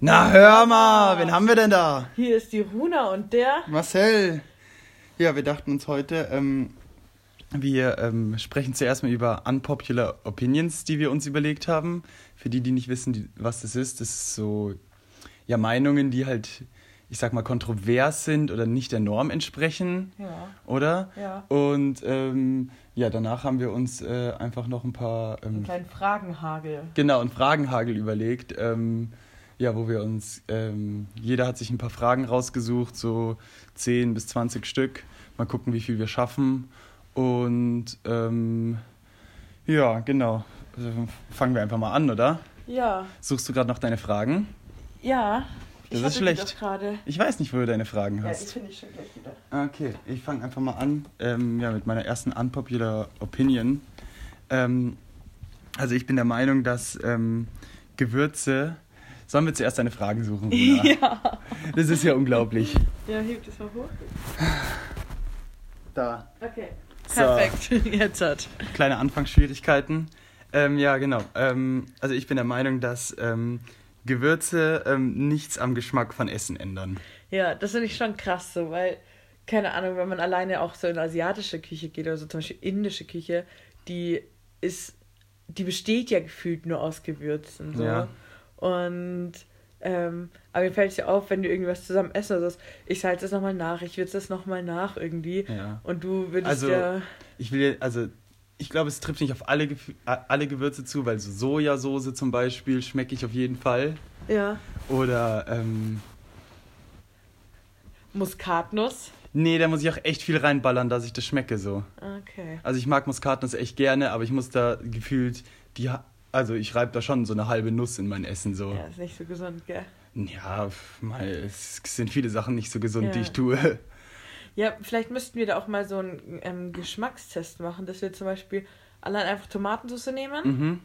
Na hör mal, wen haben wir denn da? Hier ist die Runa und der. Marcel. Ja, wir dachten uns heute, ähm, wir ähm, sprechen zuerst mal über unpopular Opinions, die wir uns überlegt haben. Für die, die nicht wissen, die, was das ist, das ist so ja Meinungen, die halt, ich sag mal, kontrovers sind oder nicht der Norm entsprechen, Ja. oder? Ja. Und ähm, ja, danach haben wir uns äh, einfach noch ein paar Einen ähm, kleinen Fragenhagel. Genau, einen Fragenhagel überlegt. Ähm, ja, wo wir uns, ähm, jeder hat sich ein paar Fragen rausgesucht, so 10 bis 20 Stück. Mal gucken, wie viel wir schaffen. Und ähm, ja, genau. Also, fangen wir einfach mal an, oder? Ja. Suchst du gerade noch deine Fragen? Ja. Das ich ist schlecht. Ich weiß nicht, wo du deine Fragen Ja, die hast. finde ich schon gleich wieder. Okay, ich fange einfach mal an ähm, ja, mit meiner ersten unpopular Opinion. Ähm, also ich bin der Meinung, dass ähm, Gewürze... Sollen wir zuerst deine Fragen suchen, Runa? Ja. Das ist ja unglaublich. Ja, heb das mal hoch. Da. Okay. So. Perfekt. Jetzt hat. Kleine Anfangsschwierigkeiten. Ähm, ja, genau. Ähm, also ich bin der Meinung, dass ähm, Gewürze ähm, nichts am Geschmack von Essen ändern. Ja, das finde ich schon krass so, weil, keine Ahnung, wenn man alleine auch so in asiatische Küche geht oder so zum Beispiel indische Küche, die ist, die besteht ja gefühlt nur aus Gewürzen. So. Ja. Und ähm, aber mir fällt es ja auf, wenn du irgendwas zusammen essen oder so, ich salze das nochmal nach, ich würze das nochmal nach irgendwie. Ja. Und du würdest Also, ja. Ich will, also ich glaube, es trifft nicht auf alle, äh, alle Gewürze zu, weil so Sojasauce zum Beispiel schmecke ich auf jeden Fall. Ja. Oder, ähm, Muskatnuss. nee, da muss ich auch echt viel reinballern, dass ich das schmecke so. Okay. Also ich mag Muskatnuss echt gerne, aber ich muss da gefühlt, die, also ich reibe da schon so eine halbe Nuss in mein Essen so. Ja, ist nicht so gesund, gell? Ja, mal, es sind viele Sachen nicht so gesund, die Ja. ich tue. Ja, vielleicht müssten wir da auch mal so einen ähm, Geschmackstest machen, dass wir zum Beispiel allein einfach Tomatensauce nehmen Mhm.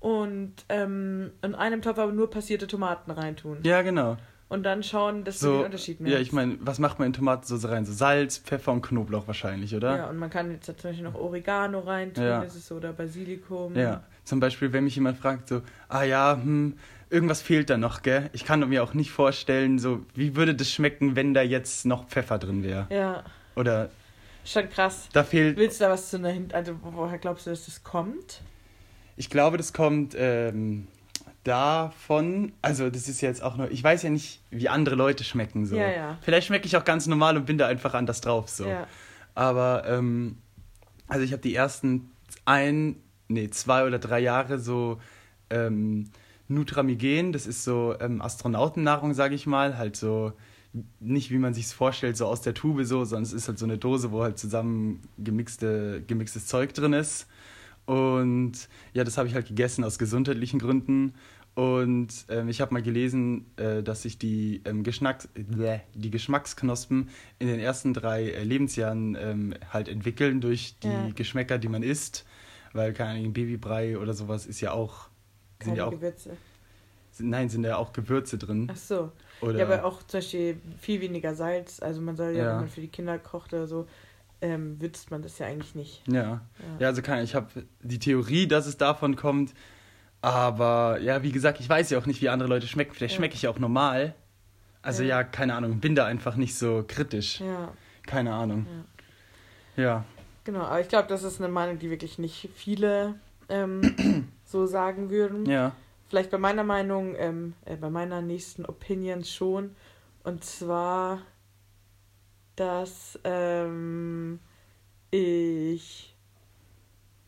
und ähm, in einem Topf aber nur passierte Tomaten reintun. Ja, genau. Und dann schauen, dass du So, den Unterschied ja, merkst. ich meine, was macht man in Tomatensauce rein? So Salz, Pfeffer und Knoblauch wahrscheinlich, oder? Ja, und man kann jetzt zum Beispiel noch Oregano reintun, Ja. ist so, oder Basilikum. Ja, zum Beispiel, wenn mich jemand fragt, so, ah ja, hm, irgendwas fehlt da noch, gell? Ich kann mir auch nicht vorstellen, so, wie würde das schmecken, wenn da jetzt noch Pfeffer drin wäre? Ja, Oder schon krass. da fehlt, Willst du da was zu einer Hint also woher glaubst du, dass das kommt? ich glaube, das kommt ähm, davon, also das ist jetzt auch nur, ich weiß ja nicht, wie andere Leute schmecken, so. Ja, ja. Vielleicht schmecke ich auch ganz normal und bin da einfach anders drauf, so. Ja. Aber, ähm, also ich habe die ersten ein, nee, zwei oder drei Jahre so ähm, Nutramigen, das ist so ähm, Astronautennahrung, sage ich mal, halt so nicht wie man sich vorstellt, so aus der Tube so, sondern es ist halt so eine Dose, wo halt zusammen gemixte, gemixtes Zeug drin ist. Und ja, das habe ich halt gegessen aus gesundheitlichen Gründen. Und ähm, ich habe mal gelesen, äh, dass sich die, ähm, Geschmacks bläh, die Geschmacksknospen in den ersten drei äh, Lebensjahren ähm, halt entwickeln durch die Ja. Geschmäcker, die man isst. Weil, keine Ahnung, Babybrei oder sowas ist ja auch. Sind Keine ja auch Gewürze. sind, nein, sind ja auch Gewürze drin. Ach so. Oder, Ja, aber auch zum Beispiel viel weniger Salz. Also man soll ja, Ja. wenn man für die Kinder kocht oder so, ähm, würzt man das ja eigentlich nicht. Ja. Ja. Ja, also keine, ich habe die Theorie, dass es davon kommt. Aber ja, wie gesagt, ich weiß ja auch nicht, wie andere Leute schmecken. Vielleicht Ja. schmecke ich ja auch normal. Also Ja. ja. keine Ahnung, bin da einfach nicht so kritisch. Ja, Keine Ahnung. Ja. Genau. Aber ich glaube, das ist eine Meinung, die wirklich nicht viele ähm, so sagen würden. Ja. Vielleicht bei meiner Meinung, ähm, äh, bei meiner nächsten Opinion schon. Und zwar, dass ähm, ich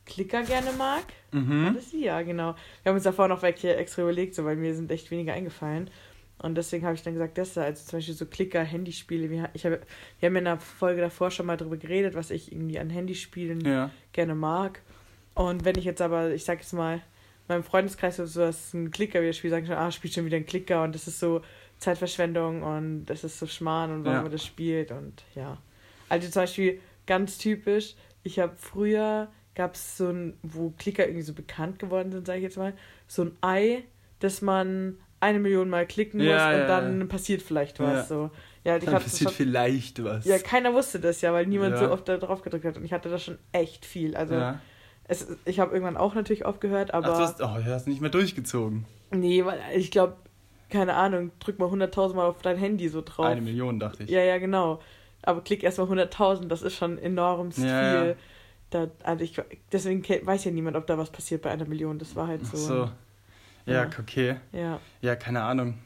Klicker gerne mag. War Mhm. das die? Ja, genau. Wir haben uns davor noch welche extra überlegt, so, weil mir sind echt weniger eingefallen. Und deswegen habe ich dann gesagt, das da, also zum Beispiel so Klicker-Handyspiele. Wir, ich habe, wir haben in der Folge davor schon mal drüber geredet, was ich irgendwie an Handyspielen Ja. gerne mag. Und wenn ich jetzt aber, ich sag jetzt mal, meinem Freundeskreis oder sowas ein Klicker wieder spielt, sagen schon, ah, spielt schon wieder ein Klicker und das ist so Zeitverschwendung und das ist so Schmarrn und warum Ja. man das spielt und ja. Also zum Beispiel ganz typisch, ich habe früher, gab es so ein, wo Klicker irgendwie so bekannt geworden sind, sage ich jetzt mal, so ein Ei, das man eine Million Mal klicken muss Ja, und ja, dann ja. passiert vielleicht was. Ja. So. Ja, ich Dann hatte passiert schon- vielleicht was. ja, keiner wusste das ja, weil niemand Ja. so oft da drauf gedrückt hat. Und ich hatte das schon echt viel. Also ja. es, ich habe irgendwann auch natürlich aufgehört, aber Ach, du hast, oh, du hast nicht mehr durchgezogen. nee, weil ich glaube, keine Ahnung, drück mal 100.000 Mal auf dein Handy so drauf. Eine Million, dachte ich. Ja, ja, genau. Aber klick erstmal 100.000, das ist schon enorm viel. Da, also ich, deswegen weiß ja niemand, ob da was passiert bei einer Million. Das war halt Ach so. Ja, Ja. okay. Ja, Ja, keine Ahnung.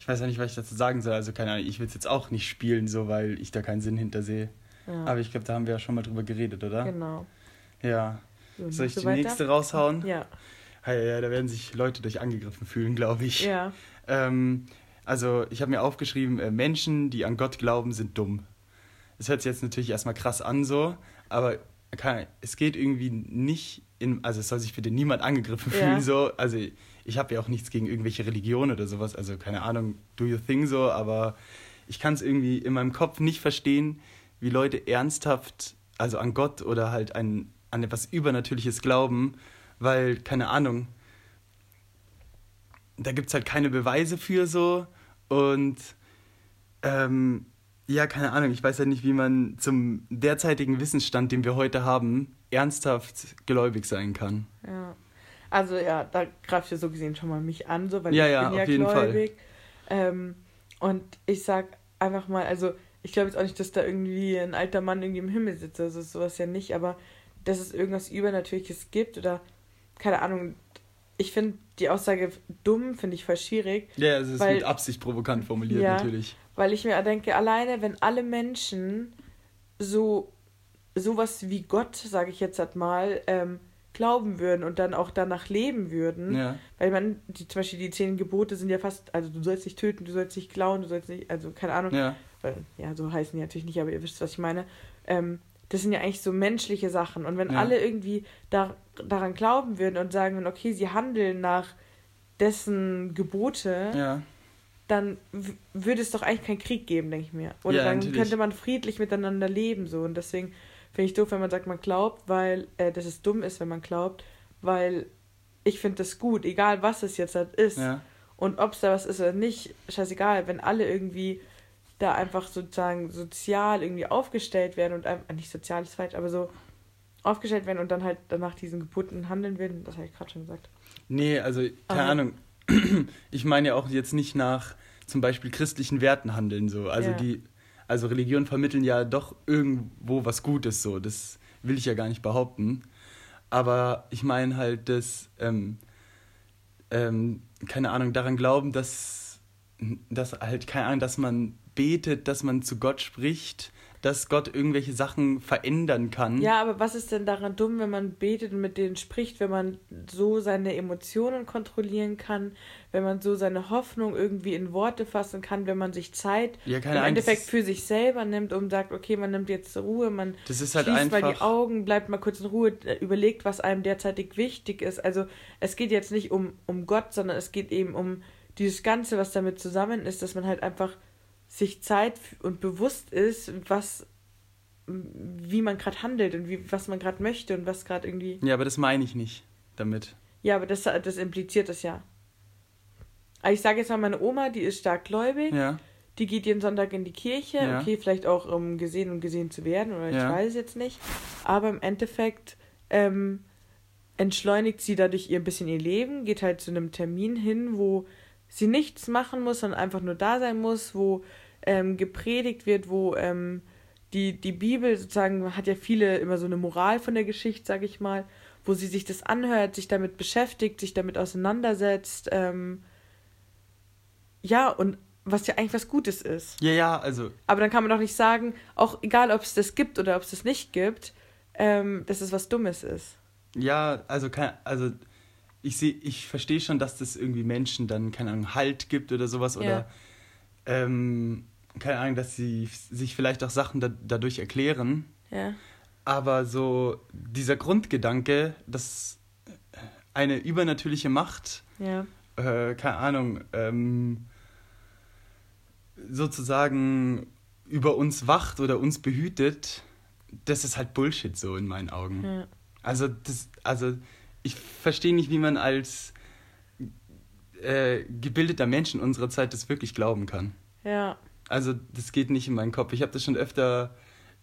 Ich weiß ja nicht, was ich dazu sagen soll. Also, keine Ahnung, ich will es jetzt auch nicht spielen, so, weil ich da keinen Sinn hinter sehe. ja. Aber ich glaube, da haben wir ja schon mal drüber geredet, oder? genau. Ja. So, Soll ich die weiter? nächste raushauen? Ja, Ja, ja, da werden sich Leute durch angegriffen fühlen, glaube ich. ja, Ähm, also, ich habe mir aufgeschrieben, äh, Menschen, die an Gott glauben, sind dumm. Das hört sich jetzt natürlich erstmal krass an, so, aber kann, es geht irgendwie nicht in, also es soll sich bitte niemand angegriffen Ja. fühlen, so. Also, ich habe ja auch nichts gegen irgendwelche Religionen oder sowas, also keine Ahnung, do your thing so, aber ich kann es irgendwie in meinem Kopf nicht verstehen, wie Leute ernsthaft, also an Gott oder halt an, an etwas Übernatürliches glauben, weil, keine Ahnung, da gibt es halt keine Beweise für so und ähm, ja, keine Ahnung, ich weiß ja nicht, wie man zum derzeitigen Wissensstand, den wir heute haben, ernsthaft gläubig sein kann. ja. Also ja, da greift ja so gesehen schon mal mich an, so, weil Ja, ich ja, bin ja auf jeden Fall. gläubig. Ähm, und ich sag einfach mal, also ich glaube jetzt auch nicht, dass da irgendwie ein alter Mann irgendwie im Himmel sitzt, also sowas ja nicht, aber dass es irgendwas Übernatürliches gibt oder keine Ahnung. Ich finde die Aussage dumm, finde ich voll schwierig, Ja, es ist Weil- mit Absicht provokant formuliert Ja. natürlich. Weil ich mir denke, alleine wenn alle Menschen so sowas wie Gott, sage ich jetzt halt mal, ähm, glauben würden und dann auch danach leben würden, Ja, weil man, die, zum Beispiel die zehn Gebote sind ja fast, also du sollst nicht töten, du sollst nicht klauen, du sollst nicht, also keine Ahnung, ja, weil, ja, so heißen die natürlich nicht, aber ihr wisst, was ich meine. Ähm, das sind ja eigentlich so menschliche Sachen. Und wenn Ja. alle irgendwie da, daran glauben würden und sagen würden, okay, sie handeln nach dessen Gebote, ja. Dann würde es doch eigentlich keinen Krieg geben, denke ich mir. Oder Ja, dann natürlich. könnte man friedlich miteinander leben so. Und deswegen finde ich doof, wenn man sagt, man glaubt, weil äh, dass es dumm ist, wenn man glaubt, weil ich finde das gut, egal was es jetzt halt ist. ja. Und ob es da was ist oder nicht, scheißegal, wenn alle irgendwie da einfach sozusagen sozial irgendwie aufgestellt werden und einfach, nicht sozial ist falsch, aber so aufgestellt werden und dann halt danach diesen Geboten handeln würden, das habe ich gerade schon gesagt. Nee, also, keine Aber- Ahnung. Ich meine ja auch jetzt nicht nach zum Beispiel christlichen Werten handeln so. Also Ja. die, also Religionen vermitteln ja doch irgendwo was Gutes so. Das will ich ja gar nicht behaupten. Aber ich meine halt, dass, ähm, ähm, keine Ahnung, daran glauben, dass, dass halt, keine Ahnung, dass man betet, dass man zu Gott spricht, dass Gott irgendwelche Sachen verändern kann. Ja, aber was ist denn daran dumm, wenn man betet und mit denen spricht, wenn man so seine Emotionen kontrollieren kann, wenn man so seine Hoffnung irgendwie in Worte fassen kann, wenn man sich Zeit Ja, im das Endeffekt für sich selber nimmt und sagt, okay, man nimmt jetzt Ruhe, man Das ist halt schließt mal die. Augen, bleibt mal kurz in Ruhe, äh, überlegt, was einem derzeitig wichtig ist. Also es geht jetzt nicht um, um Gott, sondern es geht eben um dieses Ganze, was damit zusammen ist, dass man halt einfach sich Zeit und bewusst ist, was wie man gerade handelt und wie, was man gerade möchte und was gerade irgendwie. Ja, aber das meine ich nicht damit. Ja, aber das, das impliziert das ja. Aber ich sage jetzt mal, meine Oma, die ist stark gläubig, Ja, die geht jeden Sonntag in die Kirche, Ja. okay, vielleicht auch um gesehen und gesehen zu werden, oder ich Ja. weiß es jetzt nicht. Aber im Endeffekt ähm, entschleunigt sie dadurch ihr ein bisschen ihr Leben, geht halt zu einem Termin hin, wo sie nichts machen muss, sondern einfach nur da sein muss, wo ähm, gepredigt wird, wo ähm, die, die Bibel sozusagen hat ja viele immer so eine Moral von der Geschichte, sag ich mal, wo sie sich das anhört, sich damit beschäftigt, sich damit auseinandersetzt. Ähm, ja, und was ja eigentlich was Gutes ist. ja, ja, also Aber dann kann man doch nicht sagen, auch egal, ob es das gibt oder ob es das nicht gibt, ähm, dass es was Dummes ist. Ja, also kein, also ich sehe, ich verstehe schon, dass das irgendwie Menschen dann, keine Ahnung, Halt gibt oder sowas oder Ja. ähm, keine Ahnung, dass sie sich vielleicht auch Sachen da, dadurch erklären. Ja. Aber so dieser Grundgedanke, dass eine übernatürliche Macht, Ja. äh, keine Ahnung, ähm, sozusagen über uns wacht oder uns behütet, das ist halt Bullshit so in meinen Augen. Ja. Also, das, also ich verstehe nicht, wie man als äh, gebildeter Mensch in unserer Zeit das wirklich glauben kann. Ja. Also, das geht nicht in meinen Kopf. Ich habe das schon öfter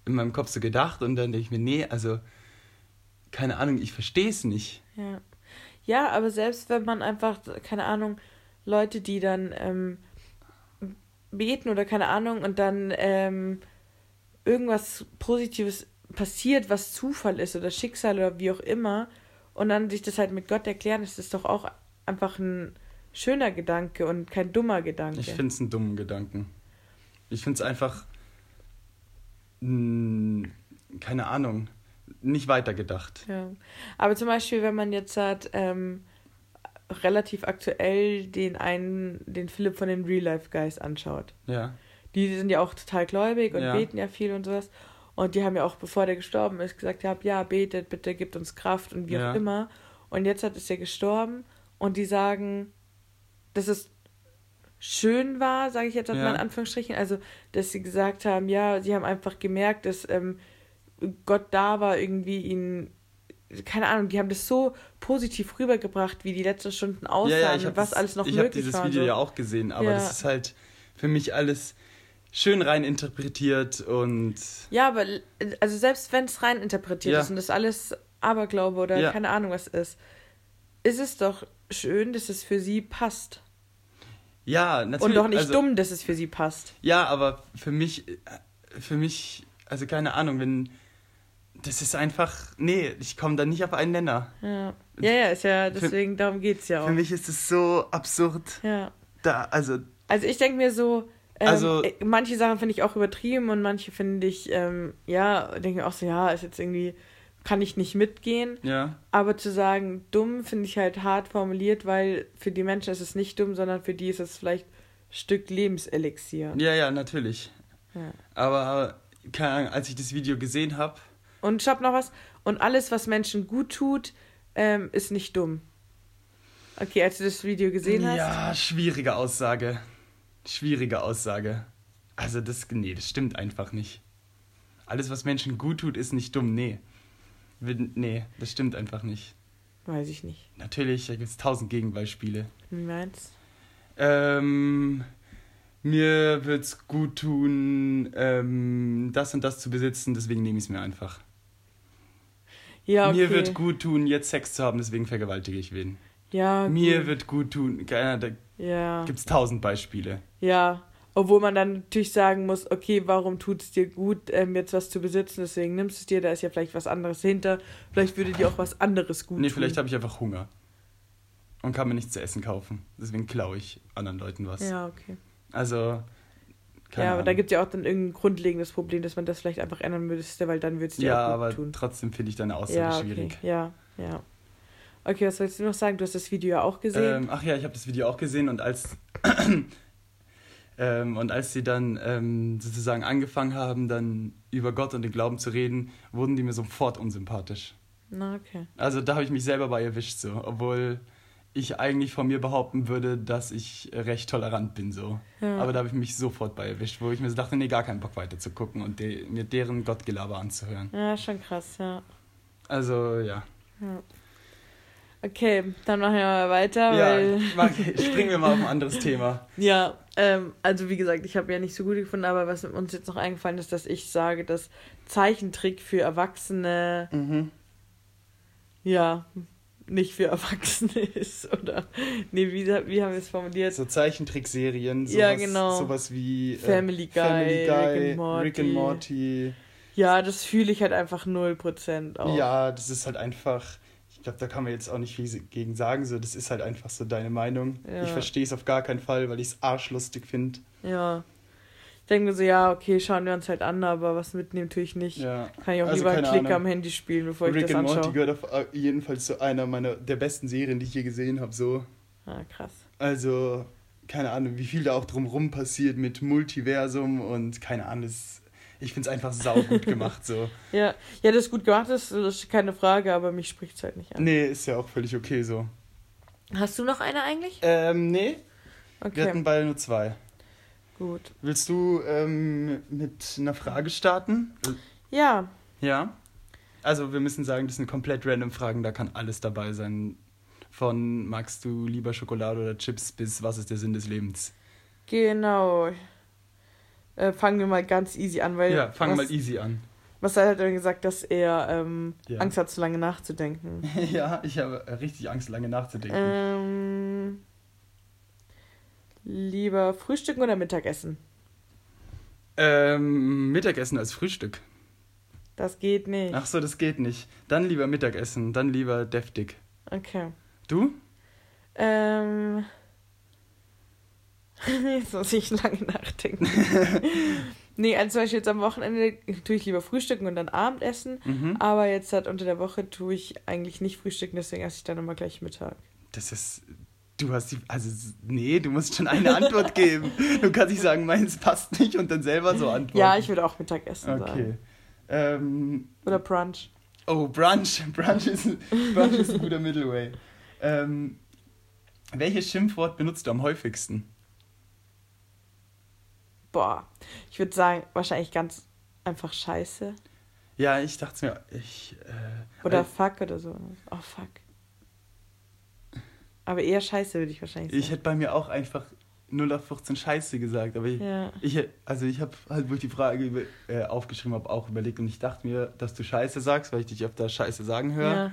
in meinem Kopf so gedacht und dann denke ich mir, nee, also, keine Ahnung, ich verstehe es nicht. Ja. Ja, aber selbst wenn man einfach, keine Ahnung, Leute, die dann ähm, beten oder keine Ahnung und dann ähm, irgendwas Positives passiert, was Zufall ist oder Schicksal oder wie auch immer und dann sich das halt mit Gott erklären, ist das doch auch einfach ein schöner Gedanke und kein dummer Gedanke. Ich finde es einen dummen Gedanken. Ich finde es einfach, mh, keine Ahnung, nicht weitergedacht. Ja. Aber zum Beispiel, wenn man jetzt hat, ähm, relativ aktuell den einen, den Philipp von den Real Life Guys anschaut. Ja. Die sind ja auch total gläubig und Ja. beten ja viel und sowas. Und die haben ja auch, bevor der gestorben ist, gesagt, ja, ja, betet, bitte gibt uns Kraft und wie Ja. auch immer. Und jetzt hat ist er gestorben und die sagen, dass es schön war, sage ich jetzt mal Ja. in Anführungsstrichen, also dass sie gesagt haben, ja, sie haben einfach gemerkt, dass ähm, Gott da war, irgendwie ihnen, keine Ahnung, die haben das so positiv rübergebracht, wie die letzten Stunden aussahen ja, ja, ich und was alles noch Ich habe möglich dieses war. Video so. ja auch gesehen, aber Ja. das ist halt für mich alles schön rein interpretiert und Ja, aber also selbst wenn es rein interpretiert Ja. ist und das alles Aberglaube oder keine Ahnung was ist, ist es doch schön, dass es für sie passt. Ja, natürlich. Und doch nicht also, dumm, dass es für sie passt. Ja, aber für mich, für mich, also keine Ahnung, wenn das ist einfach, nee, ich komme da nicht auf einen Nenner. Ja, ja, ja ist ja, deswegen, darum geht's ja auch. Für mich ist es so absurd. ja. Da, also Also ich denke mir so, ähm, Also- äh, manche Sachen finde ich auch übertrieben und manche finde ich, ähm, ja, denke auch so, ja, ist jetzt irgendwie, kann ich nicht mitgehen. ja, Aber zu sagen, dumm finde ich halt hart formuliert, weil für die Menschen ist es nicht dumm, sondern für die ist es vielleicht ein Stück Lebenselixier. ja, ja, natürlich. Ja. Aber keine Ahnung, als ich das Video gesehen habe, Und ich hab noch was. Und alles, was Menschen gut tut, ähm, ist nicht dumm. Okay, als du das Video gesehen hast. ja, schwierige Aussage, schwierige Aussage. Also das, nee, das stimmt einfach nicht. Alles, was Menschen gut tut, ist nicht dumm, nee. Nee, das stimmt einfach nicht. Weiß ich nicht. Natürlich, da gibt es tausend Gegenbeispiele. Wie meinst Ähm, mir wird's gut tun, ähm, das und das zu besitzen, deswegen nehme ich es mir einfach. Ja, okay. Mir wird gut tun, jetzt Sex zu haben, deswegen vergewaltige ich wen. Ja, Mir gut. wird gut tun, Ahnung, da Ja. gibt's tausend Beispiele. Ja. Obwohl man dann natürlich sagen muss, okay, warum tut es dir gut, ähm, jetzt was zu besitzen, deswegen nimmst du es dir, da ist ja vielleicht was anderes hinter. Vielleicht würde dir auch was anderes gut nee, tun. vielleicht habe ich einfach Hunger. Und kann mir nichts zu essen kaufen. Deswegen klaue ich anderen Leuten was. Ja, okay. Also, keine ja, aber da Ahnung. gibt es ja auch dann irgendein grundlegendes Problem, dass man das vielleicht einfach ändern müsste, weil dann würde es dir Ja, auch gut aber tun. trotzdem finde ich deine Aussage Ja, okay. schwierig. Ja, ja. Okay, was wolltest du noch sagen? Du hast das Video ja auch gesehen. Ähm, ach ja, ich habe das Video auch gesehen und als ähm, und als sie dann ähm, sozusagen angefangen haben, dann über Gott und den Glauben zu reden, wurden die mir sofort unsympathisch. Na, okay. Also da habe ich mich selber bei erwischt so, obwohl ich eigentlich von mir behaupten würde, dass ich recht tolerant bin so. Ja. Aber da habe ich mich sofort bei erwischt, wo ich mir so dachte, nee, gar keinen Bock weiter zu gucken und de mir deren Gottgelaber anzuhören. Ja, schon krass, ja. Also ja. ja. Okay, dann machen wir mal weiter, Ja, weil. springen wir mal auf ein anderes Thema. Ja, ähm, also wie gesagt, ich habe ja nicht so gut gefunden, aber was uns jetzt noch eingefallen ist, dass ich sage, dass Zeichentrick für Erwachsene, Mhm. ja, nicht für Erwachsene ist, oder? Nee, wie, wie haben wir es formuliert? So Zeichentrickserien, sowas, Ja, genau. sowas wie äh, Family Guy, Family Guy Rick and Morty. Rick and Morty. Ja, das fühle ich halt einfach 0% auch. Ja, das ist halt einfach, glaube, da kann man jetzt auch nicht viel gegen sagen, so, das ist halt einfach so deine Meinung. Ja. Ich verstehe es auf gar keinen Fall, weil ich es arschlustig finde. Ja. Ich denke mir so, ja, okay, schauen wir uns halt an, aber was mitnehmen tue ich nicht. Ja. Kann ich auch Also lieber einen Klick Ahnung. am Handy spielen, bevor ich Rick das and Morty anschaue. gehört auf jeden Fall zu einer meiner der besten Serien, die ich je gesehen habe. So. Ah, krass. Also, keine Ahnung, wie viel da auch drumrum passiert mit Multiversum und keine Ahnung, das, ich finde es einfach saugut gemacht. So. Ja, ja, das gut gemacht ist, das ist keine Frage, aber mich spricht es halt nicht an. Nee, ist ja auch völlig okay so. Hast du noch eine eigentlich? Ähm, nee, wir Okay, hatten beide nur zwei. gut. Willst du ähm, mit einer Frage starten? Ja, Ja. Also wir müssen sagen, das sind komplett random Fragen, da kann alles dabei sein. Von magst du lieber Schokolade oder Chips bis was ist der Sinn des Lebens? genau. Äh, fangen wir mal ganz easy an, weil ja, fang was, mal easy an. was hat er denn gesagt, dass er ähm, Ja. Angst hat, zu lange nachzudenken? ja, ich habe richtig Angst, lange nachzudenken. ähm, Lieber frühstücken oder Mittagessen? Ähm, Mittagessen als Frühstück. Das geht nicht. Ach so, das geht nicht. Dann lieber Mittagessen, dann lieber deftig. Okay. Du? Ähm. Jetzt muss ich lange nachdenken. nee, also zum Beispiel jetzt am Wochenende tue ich lieber frühstücken und dann Abendessen. Mhm. Aber jetzt halt unter der Woche tue ich eigentlich nicht frühstücken, deswegen esse ich dann immer gleich Mittag. Das ist. Du hast die. Also, nee, du musst schon eine Antwort geben. Du kannst nicht sagen, meins passt nicht und dann selber so antworten. Ja, ich würde auch Mittagessen Okay. sagen. Ähm, Oder Brunch. oh, Brunch. Brunch ist, Brunch ist ein guter Middleway. Ähm, welches Schimpfwort benutzt du am häufigsten? Boah, ich würde sagen, wahrscheinlich ganz einfach Scheiße. Ja, ich dachte mir, ich. Äh, Oder äh, Fuck oder so. Oh, fuck. Aber eher Scheiße würde ich wahrscheinlich sagen. ich hätte bei mir auch einfach 0 auf 14 Scheiße gesagt, aber ich. ja. Ich, also ich habe halt, wo ich die Frage über, äh, aufgeschrieben habe, auch überlegt und ich dachte mir, dass du Scheiße sagst, weil ich dich öfter Scheiße sagen höre. Ja.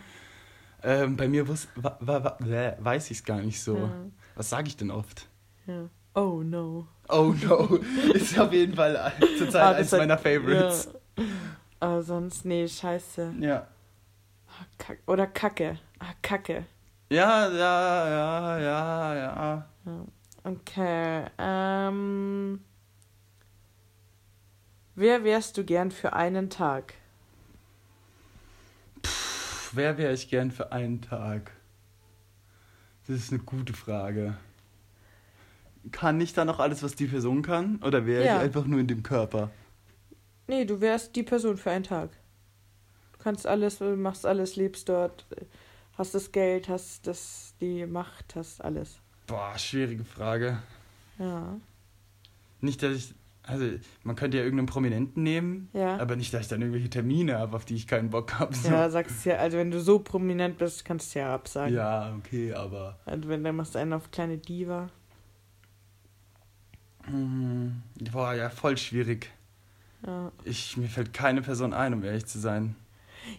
Ähm, bei mir wus, wa, wa, wa, weiß ich es gar nicht so. Ja. Was sage ich denn oft? ja. Oh no. Oh no, ist auf jeden Fall äh, zurzeit Ah, hat- meiner Favorites. Ja. Aber sonst, nee, Scheiße. Ja. Ah, Kack. Oder Kacke. Ah, Kacke. Ja, ja, ja, ja, ja. Okay. Ähm. Wer wärst du gern für einen Tag? Pff, wer wäre ich gern für einen Tag? Das ist eine gute Frage. Kann ich da noch alles, was die Person kann? Oder wäre Ja. ich einfach nur in dem Körper? Nee, du wärst die Person für einen Tag. Du kannst alles, du machst alles, lebst dort, hast das Geld, hast das, die Macht, hast alles. Boah, schwierige Frage. Ja. Nicht, dass ich. Also, man könnte ja irgendeinen Prominenten nehmen, Ja. aber nicht, dass ich dann irgendwelche Termine habe, auf die ich keinen Bock habe. So. Ja, sagst ja, also wenn du so prominent bist, kannst du ja absagen. ja, okay, aber. Also wenn dann machst du einen auf kleine Diva. Hm, boah, ja, voll schwierig. Ja. Ich, mir fällt keine Person ein, um ehrlich zu sein.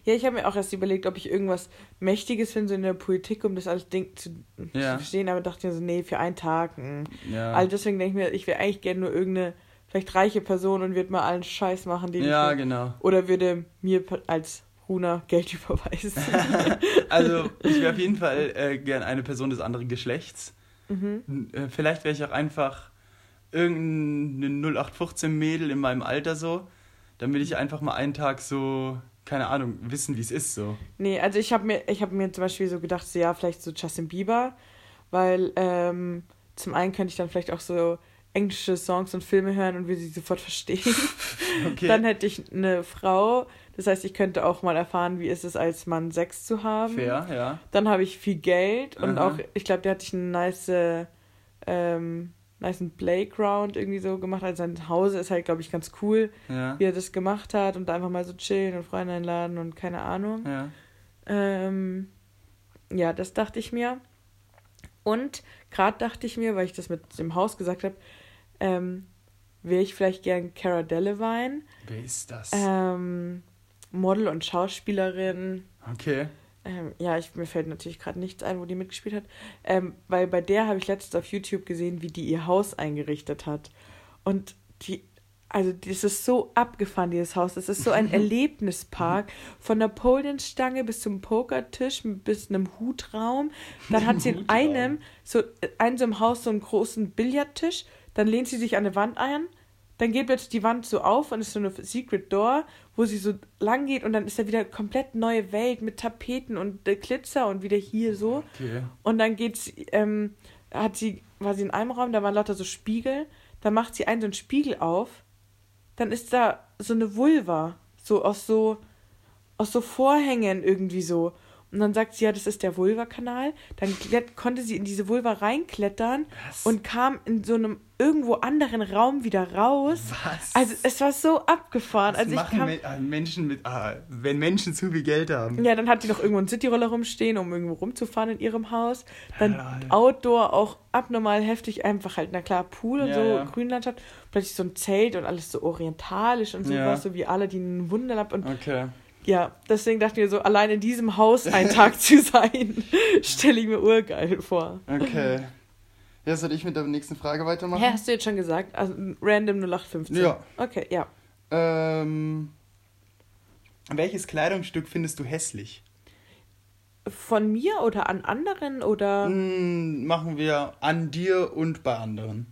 Ja, ich habe mir auch erst überlegt, ob ich irgendwas Mächtiges finde so in der Politik, um das alles Ding zu, Ja. zu verstehen, aber dachte mir so, nee, für einen Tag. mh. Ja, Also deswegen denke ich mir, ich wäre eigentlich gerne nur irgendeine, vielleicht reiche Person und würde mal allen Scheiß machen, den ja ich genau. Oder würde mir als Runa Geld überweisen. Also, ich wäre auf jeden Fall äh, gern eine Person des anderen Geschlechts. mhm. Äh, Vielleicht wäre ich auch einfach irgendeine 0815-Mädel in meinem Alter so, damit ich einfach mal einen Tag so, keine Ahnung, wissen, wie es ist so. Nee, also ich habe mir, ich habe mir zum Beispiel so gedacht, so, ja, vielleicht so Justin Bieber, weil ähm, zum einen könnte ich dann vielleicht auch so englische Songs und Filme hören und würde sie sofort verstehen. Okay. Dann hätte ich eine Frau, das heißt, ich könnte auch mal erfahren, wie ist es als Mann Sex zu haben. Fair, ja. Dann habe ich viel Geld und Aha. auch, ich glaube, der hatte ich einen nice, ähm, nice Playground irgendwie so gemacht. Also sein Hause ist halt, glaube ich, ganz cool, Ja. wie er das gemacht hat und da einfach mal so chillen und Freunde einladen und keine Ahnung. Ja. Ähm, ja, das dachte ich mir. Und gerade dachte ich mir, weil ich das mit dem Haus gesagt habe, ähm, wäre ich vielleicht gern Cara Delevingne, Wer ist das? ähm, Model und Schauspielerin. Okay. Ähm, ja, ich, mir fällt natürlich gerade nichts ein, wo die mitgespielt hat. Ähm, weil bei der habe ich letztens auf YouTube gesehen, wie die ihr Haus eingerichtet hat. Und die, also das ist so abgefahren, dieses Haus. Das ist so ein Erlebnispark. Von der Polienstange bis zum Pokertisch, bis einem Hutraum. Dann hat sie in einem, so, in so einem Haus so einen großen Billardtisch. Dann lehnt sie sich an eine Wand ein. Dann geht plötzlich die Wand so auf und ist so eine Secret Door, wo sie so lang geht und dann ist da wieder komplett neue Welt mit Tapeten und äh, Glitzer und wieder hier so. Okay. Und dann geht's, ähm, hat sie, war sie in einem Raum, da waren lauter so Spiegel, dann macht sie einen so einen Spiegel auf, dann ist da so eine Vulva, so aus so, aus so Vorhängen irgendwie so. Und dann sagt sie, ja, das ist der Vulva-Kanal. Dann konnte sie in diese Vulva reinklettern Was? und kam in so einem irgendwo anderen Raum wieder raus. Was? Also es war so abgefahren. Was also ich machen kam, ah, Menschen mit. Ah, wenn Menschen zu viel Geld haben. ja, dann hat sie noch irgendwo einen Cityroller rumstehen, um irgendwo rumzufahren in ihrem Haus. Dann Lol. Outdoor auch abnormal heftig, einfach halt, na klar, Pool und Ja, so, ja. Grünlandschaft. Plötzlich so ein Zelt und alles so orientalisch und sowas, Ja. so wie alle, die ein Wunderland. Und Okay. Ja, deswegen dachte ich mir so, allein in diesem Haus einen Tag zu sein, stelle ich mir urgeil vor. Okay. Ja, soll ich mit der nächsten Frage weitermachen? Hä, hast du jetzt schon gesagt? Also random 0815. Ja. Okay, ja. Ähm, welches Kleidungsstück findest du hässlich? Von mir oder an anderen oder. Hm, machen wir an dir und bei anderen.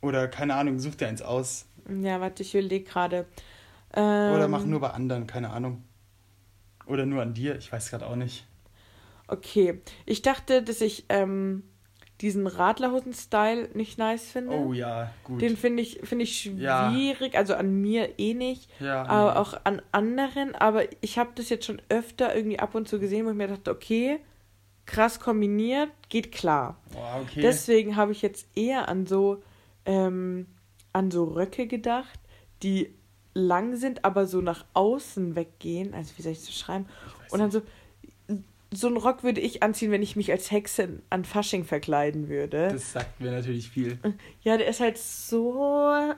Oder keine Ahnung, such dir eins aus. Ja, warte, ich überlege gerade. Ähm, Oder mach nur bei anderen, keine Ahnung. Oder nur an dir, ich weiß gerade auch nicht. Okay, ich dachte, dass ich ähm, diesen Radlerhosen-Style nicht nice finde. Oh ja, gut. Den finde ich, find ich Ja. schwierig, also an mir eh nicht, ja, aber nee. auch an anderen. Aber ich habe das jetzt schon öfter irgendwie ab und zu gesehen, wo ich mir dachte, okay, krass kombiniert, geht klar. Boah, okay. Deswegen habe ich jetzt eher an so, ähm, an so Röcke gedacht, die lang sind, aber so nach außen weggehen. Also wie soll ich das beschreiben? Ich Und dann so, so einen Rock würde ich anziehen, wenn ich mich als Hexe an Fasching verkleiden würde. Das sagt mir natürlich viel. ja, der ist halt so.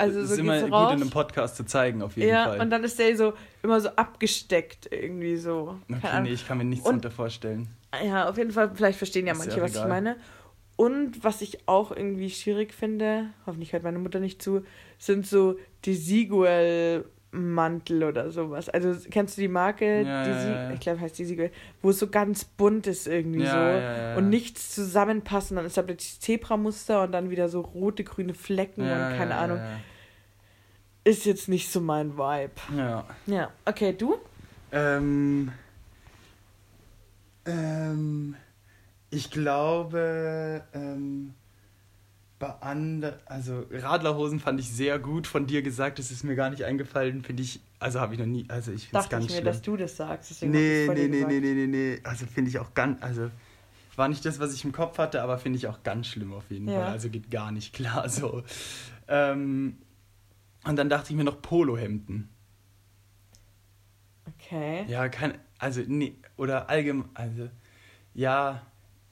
Also das so ist immer geht's gut raus. in einem Podcast zu zeigen, auf jeden ja, Fall. und dann ist der so immer so abgesteckt irgendwie so. Okay, nee, ich kann mir nichts Und- darunter vorstellen. Ja, auf jeden Fall, vielleicht verstehen ja Ist ja manche, auch was ich meine. Und was ich auch irgendwie schwierig finde, hoffentlich hört meine Mutter nicht zu, sind so Desigual-Mantel oder sowas. Also kennst du die Marke? Ja, Desi ja, ja. Ich glaube, heißt Desigual, wo es so ganz bunt ist irgendwie so. Und nichts zusammenpassen. Dann ist da plötzlich Zebramuster und dann wieder so rote, grüne Flecken und keine Ahnung. Ist jetzt nicht so mein Vibe. ja. Ja, okay, du? Ähm, ähm, ich glaube, ähm, bei anderen, also Radlerhosen fand ich sehr gut von dir gesagt, das ist mir gar nicht eingefallen, finde ich, also habe ich noch nie, also ich finde es ganz ich mir, schlimm. dass du das sagst. deswegen Nee, vor nee, nee, nee, nee, nee, nee, also finde ich auch ganz, also war nicht das, was ich im Kopf hatte, aber finde ich auch ganz schlimm auf jeden Ja. Fall, also geht gar nicht klar so. Ähm, und dann dachte ich mir noch Polohemden. Okay. Ja, kein, also, nee, oder allgemein, also, ja,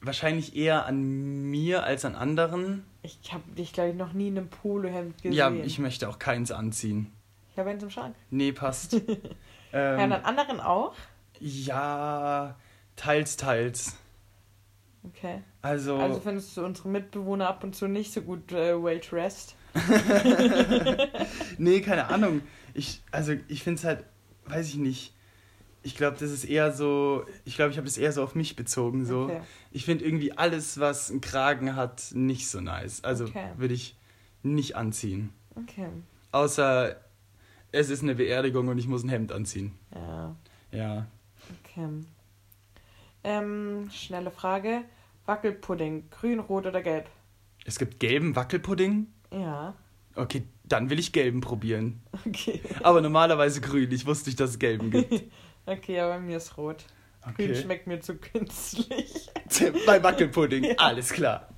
wahrscheinlich eher an mir als an anderen. Ich habe dich, glaube ich, noch nie in einem Polohemd gesehen. Ja, ich möchte auch keins anziehen. Ich habe eins im Schrank. Nee, passt. ja, ähm, und an anderen auch? ja, teils, teils. Okay. Also, Also findest du unsere Mitbewohner ab und zu nicht so gut äh, well dressed? nee, keine Ahnung. Ich, also, ich finde es halt, weiß ich nicht. Ich glaube, das ist eher so, ich glaube, ich habe das eher so auf mich bezogen. So. Okay. Ich finde irgendwie alles, was einen Kragen hat, nicht so nice. Also Okay. würde ich nicht anziehen. Okay. Außer es ist eine Beerdigung und ich muss ein Hemd anziehen. Ja, Ja. okay. Ähm, schnelle Frage. Wackelpudding, grün, rot oder gelb? Es gibt gelben Wackelpudding. Ja. Okay, dann will ich gelben probieren. Okay. Aber normalerweise grün. Ich wusste nicht, dass es gelben gibt. Okay, aber bei mir ist rot. Grün Okay. schmeckt mir zu künstlich. Bei Wackelpudding, Ja. alles klar.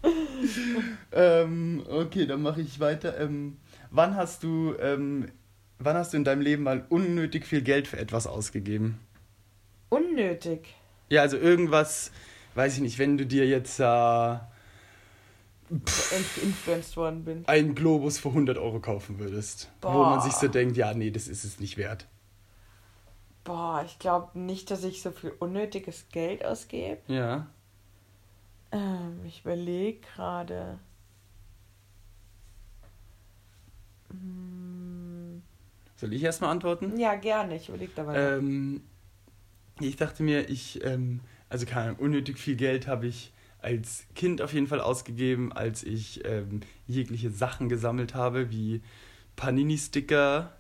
ähm, okay, dann mache ich weiter. Ähm, wann hast du, ähm, wann hast du in deinem Leben mal unnötig viel Geld für etwas ausgegeben? Unnötig. Ja, also irgendwas, weiß ich nicht, wenn du dir jetzt äh, Inf influenced worden bin. einen Globus für 100 Euro kaufen würdest, wo Boah. man sich so denkt, ja, nee, das ist es nicht wert. Boah, ich glaube nicht, dass ich so viel unnötiges Geld ausgebe. Ja. Ähm, ich überlege gerade. Hm, Soll ich erstmal antworten? Ja, gerne. Ich überlege dabei. Ähm, ich dachte mir, ich, ähm, also keine Ahnung, unnötig viel Geld habe ich als Kind auf jeden Fall ausgegeben, als ich ähm, jegliche Sachen gesammelt habe, wie Panini-Sticker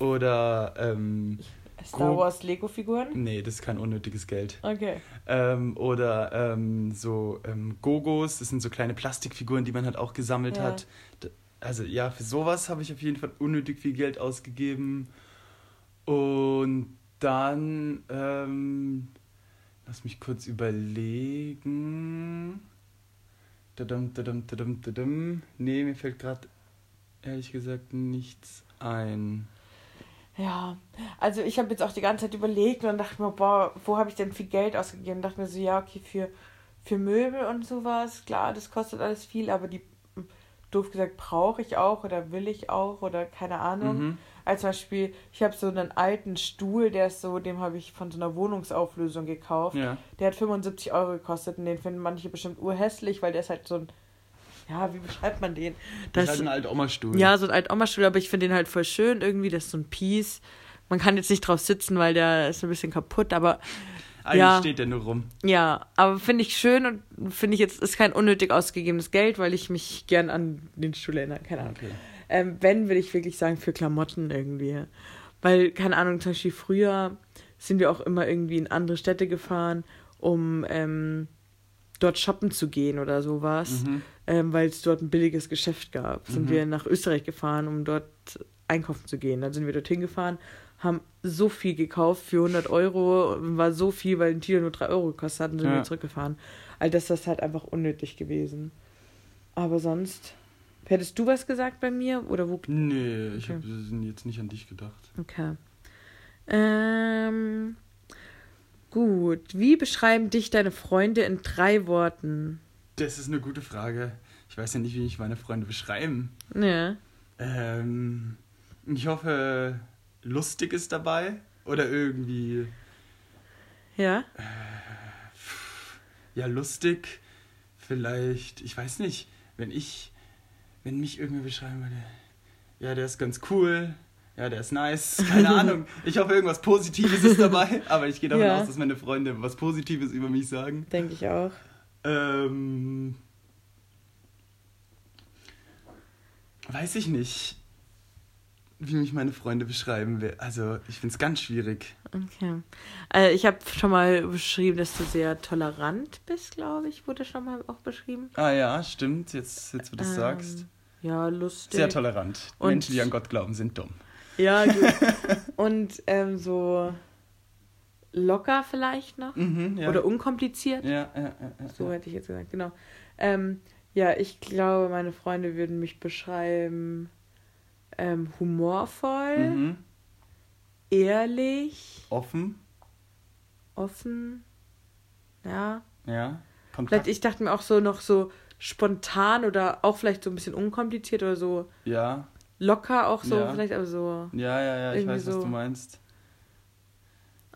oder, ähm, Star Wars Lego-Figuren? nee, das ist kein unnötiges Geld. Okay. Ähm, oder ähm, so ähm, Gogos, das sind so kleine Plastikfiguren, die man halt auch gesammelt Ja. hat. Also ja, für sowas habe ich auf jeden Fall unnötig viel Geld ausgegeben. Und dann, ähm, lass mich kurz überlegen. Dadum, dadum, dadum, dadum. Nee, mir fällt gerade ehrlich gesagt nichts ein. Ja, also ich habe jetzt auch die ganze Zeit überlegt und dachte mir, boah, wo habe ich denn viel Geld ausgegeben? dachte mir so, ja, okay, für, für Möbel und sowas, klar, das kostet alles viel, aber die, doof gesagt, brauche ich auch oder will ich auch oder keine Ahnung. Mhm. Als zum Beispiel, ich habe so einen alten Stuhl, der ist so, dem habe ich von so einer Wohnungsauflösung gekauft. Ja. Der hat 75 Euro gekostet und den finden manche bestimmt urhässlich, weil der ist halt so ein, ja, wie beschreibt man den? Das ist halt ein alter Oma-Stuhl. ja, so ein alt Oma-Stuhl, aber ich finde den halt voll schön irgendwie, das ist so ein Piece. Man kann jetzt nicht drauf sitzen, weil der ist ein bisschen kaputt, aber Eigentlich ja. steht der nur rum. ja, aber finde ich schön und finde ich jetzt, ist kein unnötig ausgegebenes Geld, weil ich mich gern an den Stuhl erinnere, keine Ahnung. Okay. Ähm, wenn, würde ich wirklich sagen, für Klamotten irgendwie. Weil, keine Ahnung, zum Beispiel früher sind wir auch immer irgendwie in andere Städte gefahren, um ähm, dort shoppen zu gehen oder sowas, Mhm. ähm, weil es dort ein billiges Geschäft gab. Sind Mhm. wir nach Österreich gefahren, um dort einkaufen zu gehen. Dann sind wir dorthin gefahren, haben so viel gekauft für 100 Euro, war so viel, weil ein Kilo nur 3 Euro gekostet hat und sind Ja. wir zurückgefahren. All das ist halt einfach unnötig gewesen. Aber sonst, hättest du was gesagt bei mir? Oder wo Nee, ich Okay. habe jetzt nicht an dich gedacht. Okay. Ähm, gut. Wie beschreiben dich deine Freunde in drei Worten? Das ist eine gute Frage. Ich weiß ja nicht, wie ich meine Freunde beschreiben. Ja. Ähm, ich hoffe, lustig ist dabei. Oder irgendwie, Ja? ja, lustig. Vielleicht, ich weiß nicht, wenn ich, wenn mich irgendwer beschreiben würde. Ja, der ist ganz cool. Ja, der ist nice. Keine Ahnung. Ich hoffe, irgendwas Positives ist dabei. Aber ich gehe davon Ja. aus, dass meine Freunde was Positives über mich sagen. Denke ich auch. Ähm. Weiß ich nicht, wie mich meine Freunde beschreiben will. Also, ich finde es ganz schwierig. Okay. Äh, ich habe schon mal beschrieben, dass du sehr tolerant bist, glaube ich, wurde schon mal auch beschrieben. Ah ja, stimmt, jetzt, jetzt wo du es Ähm, sagst. Ja, lustig. Sehr tolerant. Und- Menschen, die an Gott glauben, sind dumm. Ja, gut. Und ähm, so locker vielleicht noch. Mhm, ja. Oder unkompliziert. ja, ja, ja, ja. So hätte ich jetzt gesagt, genau. Ähm, ja, ich glaube, meine Freunde würden mich beschreiben ähm, humorvoll, Mhm. ehrlich, Offen, offen. Ja. ja. Vielleicht, Kontakt. ich dachte mir auch so noch so spontan oder auch vielleicht so ein bisschen unkompliziert oder so Ja, locker auch so, Ja. vielleicht aber so. ja, ja, ja, ich weiß, was so. du meinst.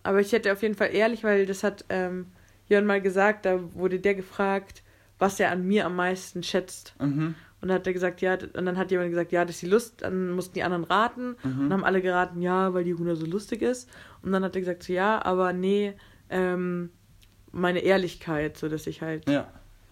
Aber ich hätte auf jeden Fall ehrlich, weil das hat ähm, Jörn mal gesagt, da wurde der gefragt, was er an mir am meisten schätzt. Mhm. Und dann hat er gesagt, ja, und dann hat jemand gesagt, ja, das ist die Lust, dann mussten die anderen raten. Und Mhm. haben alle geraten, ja, weil die Huna so lustig ist. Und dann hat er gesagt, so, ja, aber nee, ähm, meine Ehrlichkeit, so dass ich halt Ja.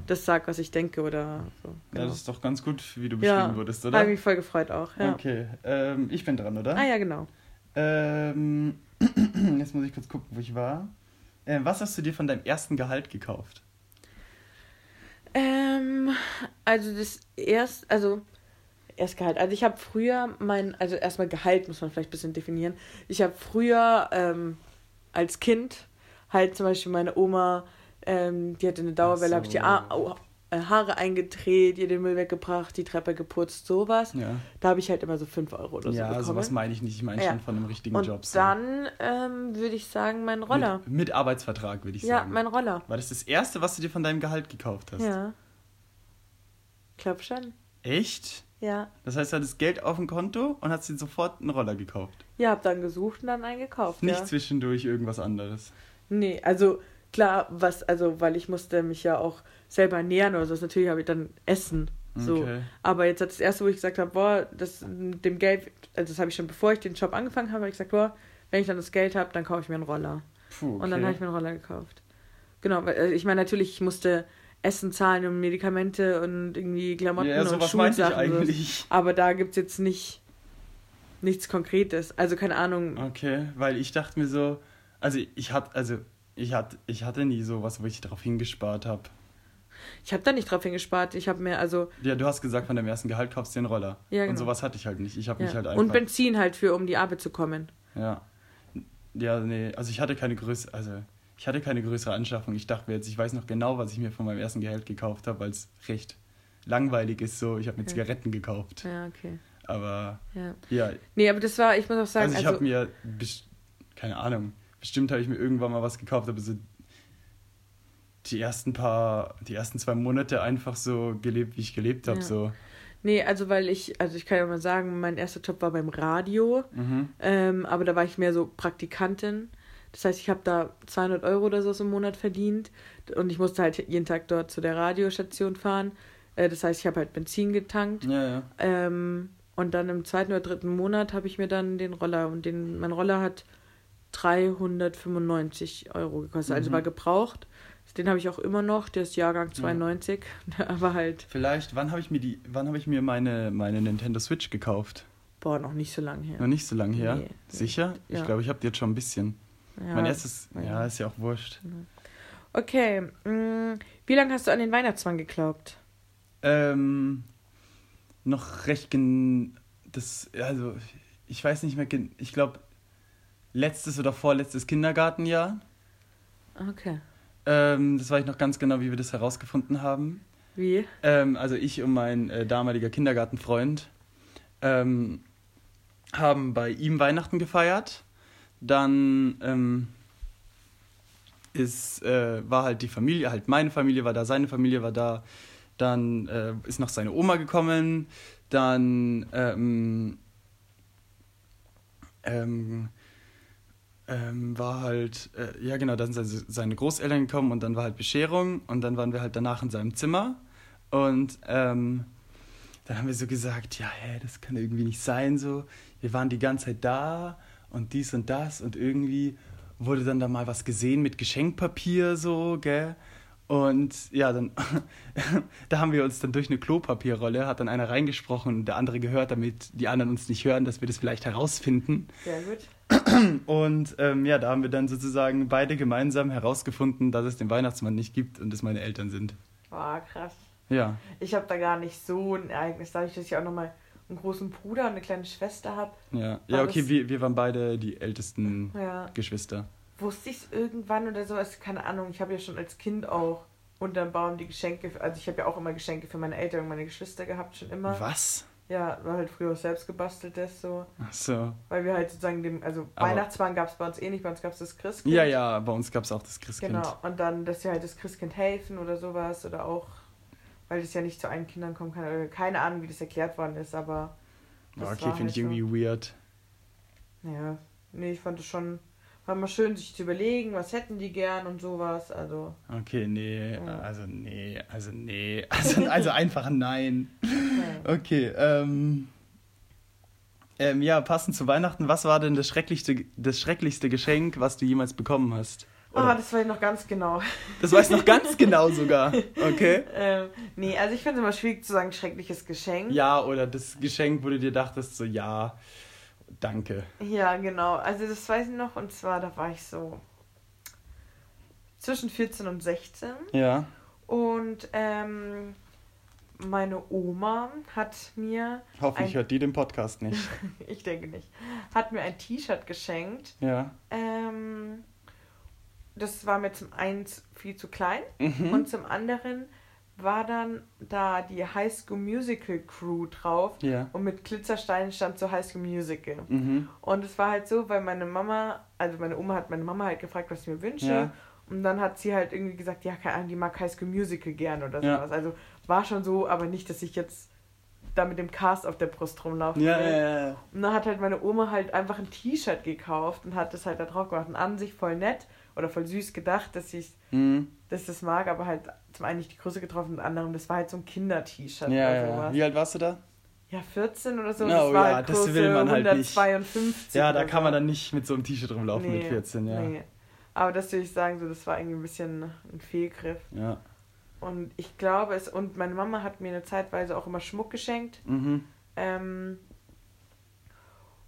Das sag, was ich denke oder so. ja, Genau. das ist doch ganz gut, wie du beschrieben ja, wurdest, habe oder? ich mich voll gefreut auch, ja. Okay, ähm, ich bin dran, oder? Ah ja, genau. Ähm, jetzt muss ich kurz gucken, wo ich war. Ähm, was hast du dir von deinem ersten Gehalt gekauft? Ähm, also das erst, also Erstgehalt. Also ich habe früher mein, also erstmal Gehalt muss man vielleicht ein bisschen definieren. Ich habe früher ähm, als Kind halt zum Beispiel meine Oma, ähm, die hatte eine Dauerwelle, Ach habe ich die so. Äh, Haare eingedreht, ihr den Müll weggebracht, die Treppe geputzt, sowas. Ja, Da habe ich halt immer so 5 Euro oder so ja bekommen. sowas meine ich nicht. Ich meine Ja. schon von einem richtigen Und Job. so. dann ähm, würde ich sagen, mein Roller. Mit, mit Arbeitsvertrag, würde ich ja, sagen. mein Roller. War das das erste, was du dir von deinem Gehalt gekauft hast? Ja. Ich glaube schon. Echt? Ja. Das heißt, du hattest Geld auf dem Konto und hast dir sofort einen Roller gekauft. Ja, hab dann gesucht und dann einen gekauft. Nicht ja. zwischendurch irgendwas anderes. Nee, also klar, was, also, weil ich musste mich ja auch selber ernähren oder so, das natürlich habe ich dann Essen. So. Okay. Aber jetzt hat das erste, wo ich gesagt habe, boah, das dem Geld, also das habe ich schon bevor ich den Job angefangen habe, habe ich gesagt, boah, wenn ich dann das Geld habe, dann kaufe ich mir einen Roller. Puh, okay. Und dann habe ich mir einen Roller gekauft. Genau, weil also ich meine, natürlich, ich musste Essen zahlen und Medikamente und irgendwie Klamotten ja, und Schulsachen. So. eigentlich. Aber da gibt es jetzt nicht nichts Konkretes. Also keine Ahnung. Okay, weil ich dachte mir so, also ich hatte, also ich hatte, ich hatte nie sowas, wo ich darauf hingespart habe. Ich habe da nicht drauf hingespart. Ich habe mir also Ja, du hast gesagt, von deinem ersten Gehalt kaufst du einen Roller. Ja, Und genau. sowas hatte ich halt nicht. Ich habe mich ja. halt einfach. und Benzin halt für, um die Arbeit zu kommen. Ja. Ja, nee, also ich hatte keine größere, also ich hatte keine größere Anschaffung. Ich dachte mir jetzt, ich weiß noch genau, was ich mir von meinem ersten Gehalt gekauft habe, weil es recht langweilig ist so. Ich habe mir Okay. Zigaretten gekauft. Ja, okay. Aber Ja. ja, Nee, aber das war, ich muss auch sagen, also ich also, habe mir, keine Ahnung, bestimmt habe ich mir irgendwann mal was gekauft, aber so die ersten paar, die ersten zwei Monate einfach so gelebt, wie ich gelebt habe. Ja. So. Nee, also weil ich, also ich kann ja mal sagen, mein erster Job war beim Radio, Mhm. ähm, aber da war ich mehr so Praktikantin. Das heißt, ich habe da 200 Euro oder so im Monat verdient und ich musste halt jeden Tag dort zu der Radiostation fahren. Äh, das heißt, ich habe halt Benzin getankt. Ja, ja. Ähm, und dann im zweiten oder dritten Monat habe ich mir dann den Roller und den, mein Roller hat 395 Euro gekostet, also Mhm. war gebraucht. Den habe ich auch immer noch, der ist Jahrgang 92, aber halt, Vielleicht, wann habe ich mir die, wann habe ich mir meine, meine Nintendo Switch gekauft? boah, noch nicht so lange her. Noch nicht so lange her. Nee. Sicher? Ich Ja. glaube, ich habe die jetzt schon ein bisschen. Ja. Mein erstes, ja. ja, ist ja auch wurscht. Okay, mh, wie lange hast du an den Weihnachtsmann geglaubt? Ähm, noch recht gen, das, also, ich weiß nicht mehr, gen, ich glaube, letztes oder vorletztes Kindergartenjahr. Okay. Ähm, das weiß ich noch ganz genau, wie wir das herausgefunden haben. Wie? Ähm, also ich und mein äh, damaliger Kindergartenfreund ähm, haben bei ihm Weihnachten gefeiert. Dann ähm, ist, äh, war halt die Familie, halt meine Familie war da, seine Familie war da. Dann äh, ist noch seine Oma gekommen. Dann ähm, ähm, war halt, äh, ja genau, dann sind seine- seine Großeltern gekommen und dann war halt Bescherung und dann waren wir halt danach in seinem Zimmer und ähm, dann haben wir so gesagt, ja, hä, das kann irgendwie nicht sein so. Wir waren die ganze Zeit da und dies und das und irgendwie wurde dann da mal was gesehen mit Geschenkpapier so, gell? Und ja, dann da haben wir uns dann durch eine Klopapierrolle, hat dann einer reingesprochen und der andere gehört, damit die anderen uns nicht hören, dass wir das vielleicht herausfinden. Sehr gut. Und ähm, ja, da haben wir dann sozusagen beide gemeinsam herausgefunden, dass es den Weihnachtsmann nicht gibt und es meine Eltern sind. Boah, krass. Ja. Ich habe da gar nicht so ein Ereignis, dadurch, dass ich auch nochmal einen großen Bruder und eine kleine Schwester habe. Ja, ja War okay, wir, wir waren beide die ältesten Ja. Geschwister. Wusste ich es irgendwann oder sowas? Keine Ahnung. Ich habe ja schon als Kind auch unterm Baum die Geschenke, also ich habe ja auch immer Geschenke für meine Eltern und meine Geschwister gehabt, schon immer. Was? Ja, war halt früher auch selbst gebasteltes so. Ach so. Weil wir halt sozusagen dem, also Aber- Weihnachtsmann gab es bei uns eh nicht, bei uns gab es das Christkind. Ja, ja, bei uns gab es auch das Christkind. Genau, und dann, dass sie halt das Christkind helfen oder sowas oder auch, weil das ja nicht zu allen Kindern kommen kann. Oder keine Ahnung, wie das erklärt worden ist, aber das okay, finde ich halt irgendwie weird. ja, nee, ich fand es schon, war mal schön, sich zu überlegen, was hätten die gern und sowas, also, Okay, nee, Ja. also nee, also nee, also, also einfach ein Nein. ja. Okay, ähm, ähm, ja, passend zu Weihnachten, was war denn das schrecklichste, das schrecklichste Geschenk, was du jemals bekommen hast? Ah, Oder, das weiß ich noch ganz genau. das weißt du noch ganz genau sogar, okay? ähm, nee, also ich finde es immer schwierig zu sagen, schreckliches Geschenk. Ja, oder das Geschenk, wo du dir dachtest, so ja, danke. Ja, genau. Also das weiß ich noch. Und zwar, da war ich so zwischen 14 und 16. Ja. Und ähm, meine Oma hat mir, Hoffentlich hört die den Podcast nicht. ich denke nicht, hat mir ein T-Shirt geschenkt. Ja. Ähm, das war mir zum einen viel zu klein. Mhm. Und zum anderen war dann da die High School Musical Crew drauf. ja. Und mit Glitzersteinen stand so High School Musical. Mhm. Und es war halt so, weil meine Mama, also meine Oma hat meine Mama halt gefragt, was ich mir wünsche. Ja. Und dann hat sie halt irgendwie gesagt, ja, keine Ahnung, die mag High School Musical gern oder Ja. sowas. Also war schon so, aber nicht, dass ich jetzt da mit dem Cast auf der Brust rumlaufen Ja, will. ja, ja. Und dann hat halt meine Oma halt einfach ein T-Shirt gekauft und hat das halt da drauf gemacht. Und an sich voll nett oder voll süß gedacht, dass ich, Mhm. dass das mag, aber halt zum einen nicht die Größe getroffen und zum anderen, das war halt so ein Kinder-T-Shirt Ja, oder ja. Wie alt warst du da? Ja, 14 oder so. Oh das war ja, halt das Größe will man halt nicht. 152 Ja, da kann so. man dann nicht mit so einem T-Shirt rumlaufen mit 14, ja. Nee. Aber das würde ich sagen, so, das war irgendwie ein bisschen ein Fehlgriff. Ja. Und ich glaube es, und meine Mama hat mir eine Zeitweise auch immer Schmuck geschenkt. Mhm. Ähm,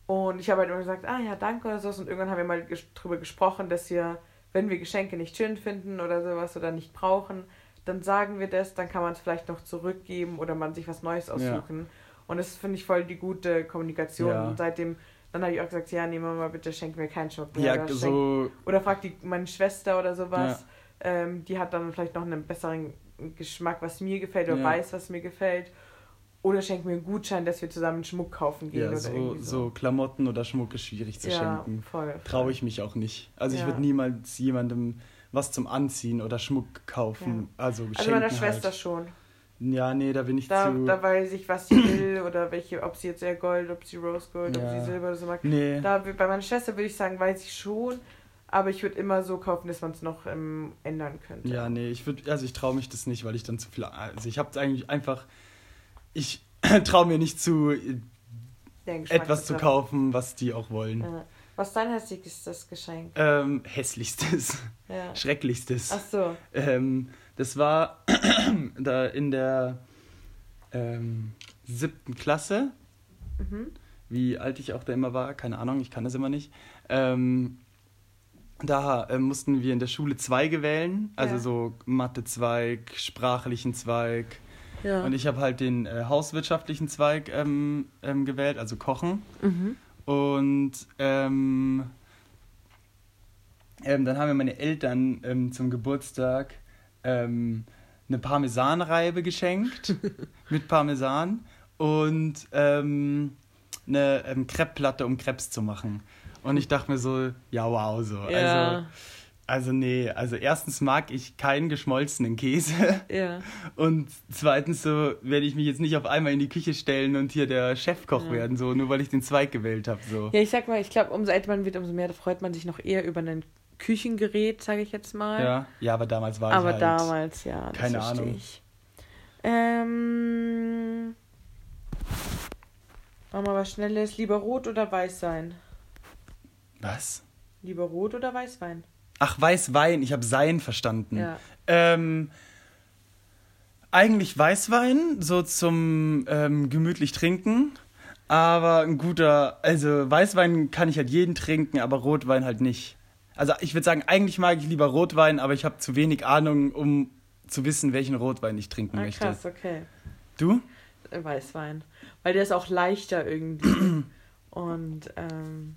und ich habe halt immer gesagt, ah ja, danke oder so. Und irgendwann haben wir mal ges drüber gesprochen, dass wir, wenn wir Geschenke nicht schön finden oder sowas oder nicht brauchen, dann sagen wir das, dann kann man es vielleicht noch zurückgeben oder man sich was Neues aussuchen. Und das finde ich voll die gute Kommunikation. Ja. Und seitdem, dann habe ich auch gesagt, ja, nee, Mama, bitte schenk mir keinen mehr. Ja, oder, so. oder fragt die meine Schwester oder sowas. Ähm, die hat dann vielleicht noch einen besseren Geschmack, was mir gefällt oder Ja. weiß, was mir gefällt. Oder schenkt mir einen Gutschein, dass wir zusammen Schmuck kaufen gehen Ja, oder so, irgendwie so Klamotten oder Schmuck ist schwierig zu ja, schenken. voll. voll. Traue ich mich auch nicht. Also ich Ja. würde niemals jemandem was zum Anziehen oder Schmuck kaufen. Also Also schenken meiner Schwester halt. schon. Ja, nee, da bin ich Da, zu. da weiß ich, was sie will oder welche, ob sie jetzt eher Gold, ob sie Rose Gold, ob Ja. sie Silber oder so mag. nee. Da, bei meiner Schwester würde ich sagen, weiß ich schon, aber ich würde immer so kaufen, dass man es noch ähm, ändern könnte. Ja, nee, ich würde, also ich traue mich das nicht, weil ich dann zu viel. Also ich habe eigentlich einfach. Ich traue mir nicht zu, etwas zu kaufen, was die auch wollen. Ja. Was ist dein hässlichstes Geschenk? Ähm, hässlichstes, Ja. schrecklichstes. Ach so. Ähm, das war da in der ähm, siebten Klasse, Mhm. wie alt ich auch da immer war, keine Ahnung, ich kann das immer nicht. Ähm, da äh, mussten wir in der Schule Zweige wählen, also Ja. so Mathe-Zweig, sprachlichen Zweig. Ja. Und ich habe halt den äh, hauswirtschaftlichen Zweig ähm, ähm, gewählt, also Kochen. mhm. Und ähm, ähm, dann haben mir meine Eltern ähm, zum Geburtstag ähm, eine Parmesanreibe geschenkt mit Parmesan und eine ähm, Crepe-Platte, um Crepes zu machen. Und ich dachte mir so, ja wow, so. Ja. also nee, also erstens mag ich keinen geschmolzenen Käse Ja. und zweitens so werde ich mich jetzt nicht auf einmal in die Küche stellen und hier der Chefkoch Ja. werden, so nur weil ich den Zweig gewählt habe. So. Ja, ich sag mal, ich glaube, umso älter man wird, umso mehr freut man sich noch eher über ein Küchengerät, sage ich jetzt mal. Ja, ja, aber damals war Aber ich halt. damals, ja. Das keine Ahnung. Ich. Ähm. Machen wir was Schnelles. Lieber rot oder weiß sein? Was? Lieber rot oder Weißwein? Ach, Weißwein, ich habe Sein verstanden. Ja. Ähm, eigentlich Weißwein, so zum ähm, gemütlich trinken. Aber ein guter, also Weißwein kann ich halt jeden trinken, aber Rotwein halt nicht. Also ich würde sagen, eigentlich mag ich lieber Rotwein, aber ich habe zu wenig Ahnung, um zu wissen, welchen Rotwein ich trinken Ah, möchte. krass, okay. Du? Äh, Weißwein. Weil der ist auch leichter irgendwie. Und ähm,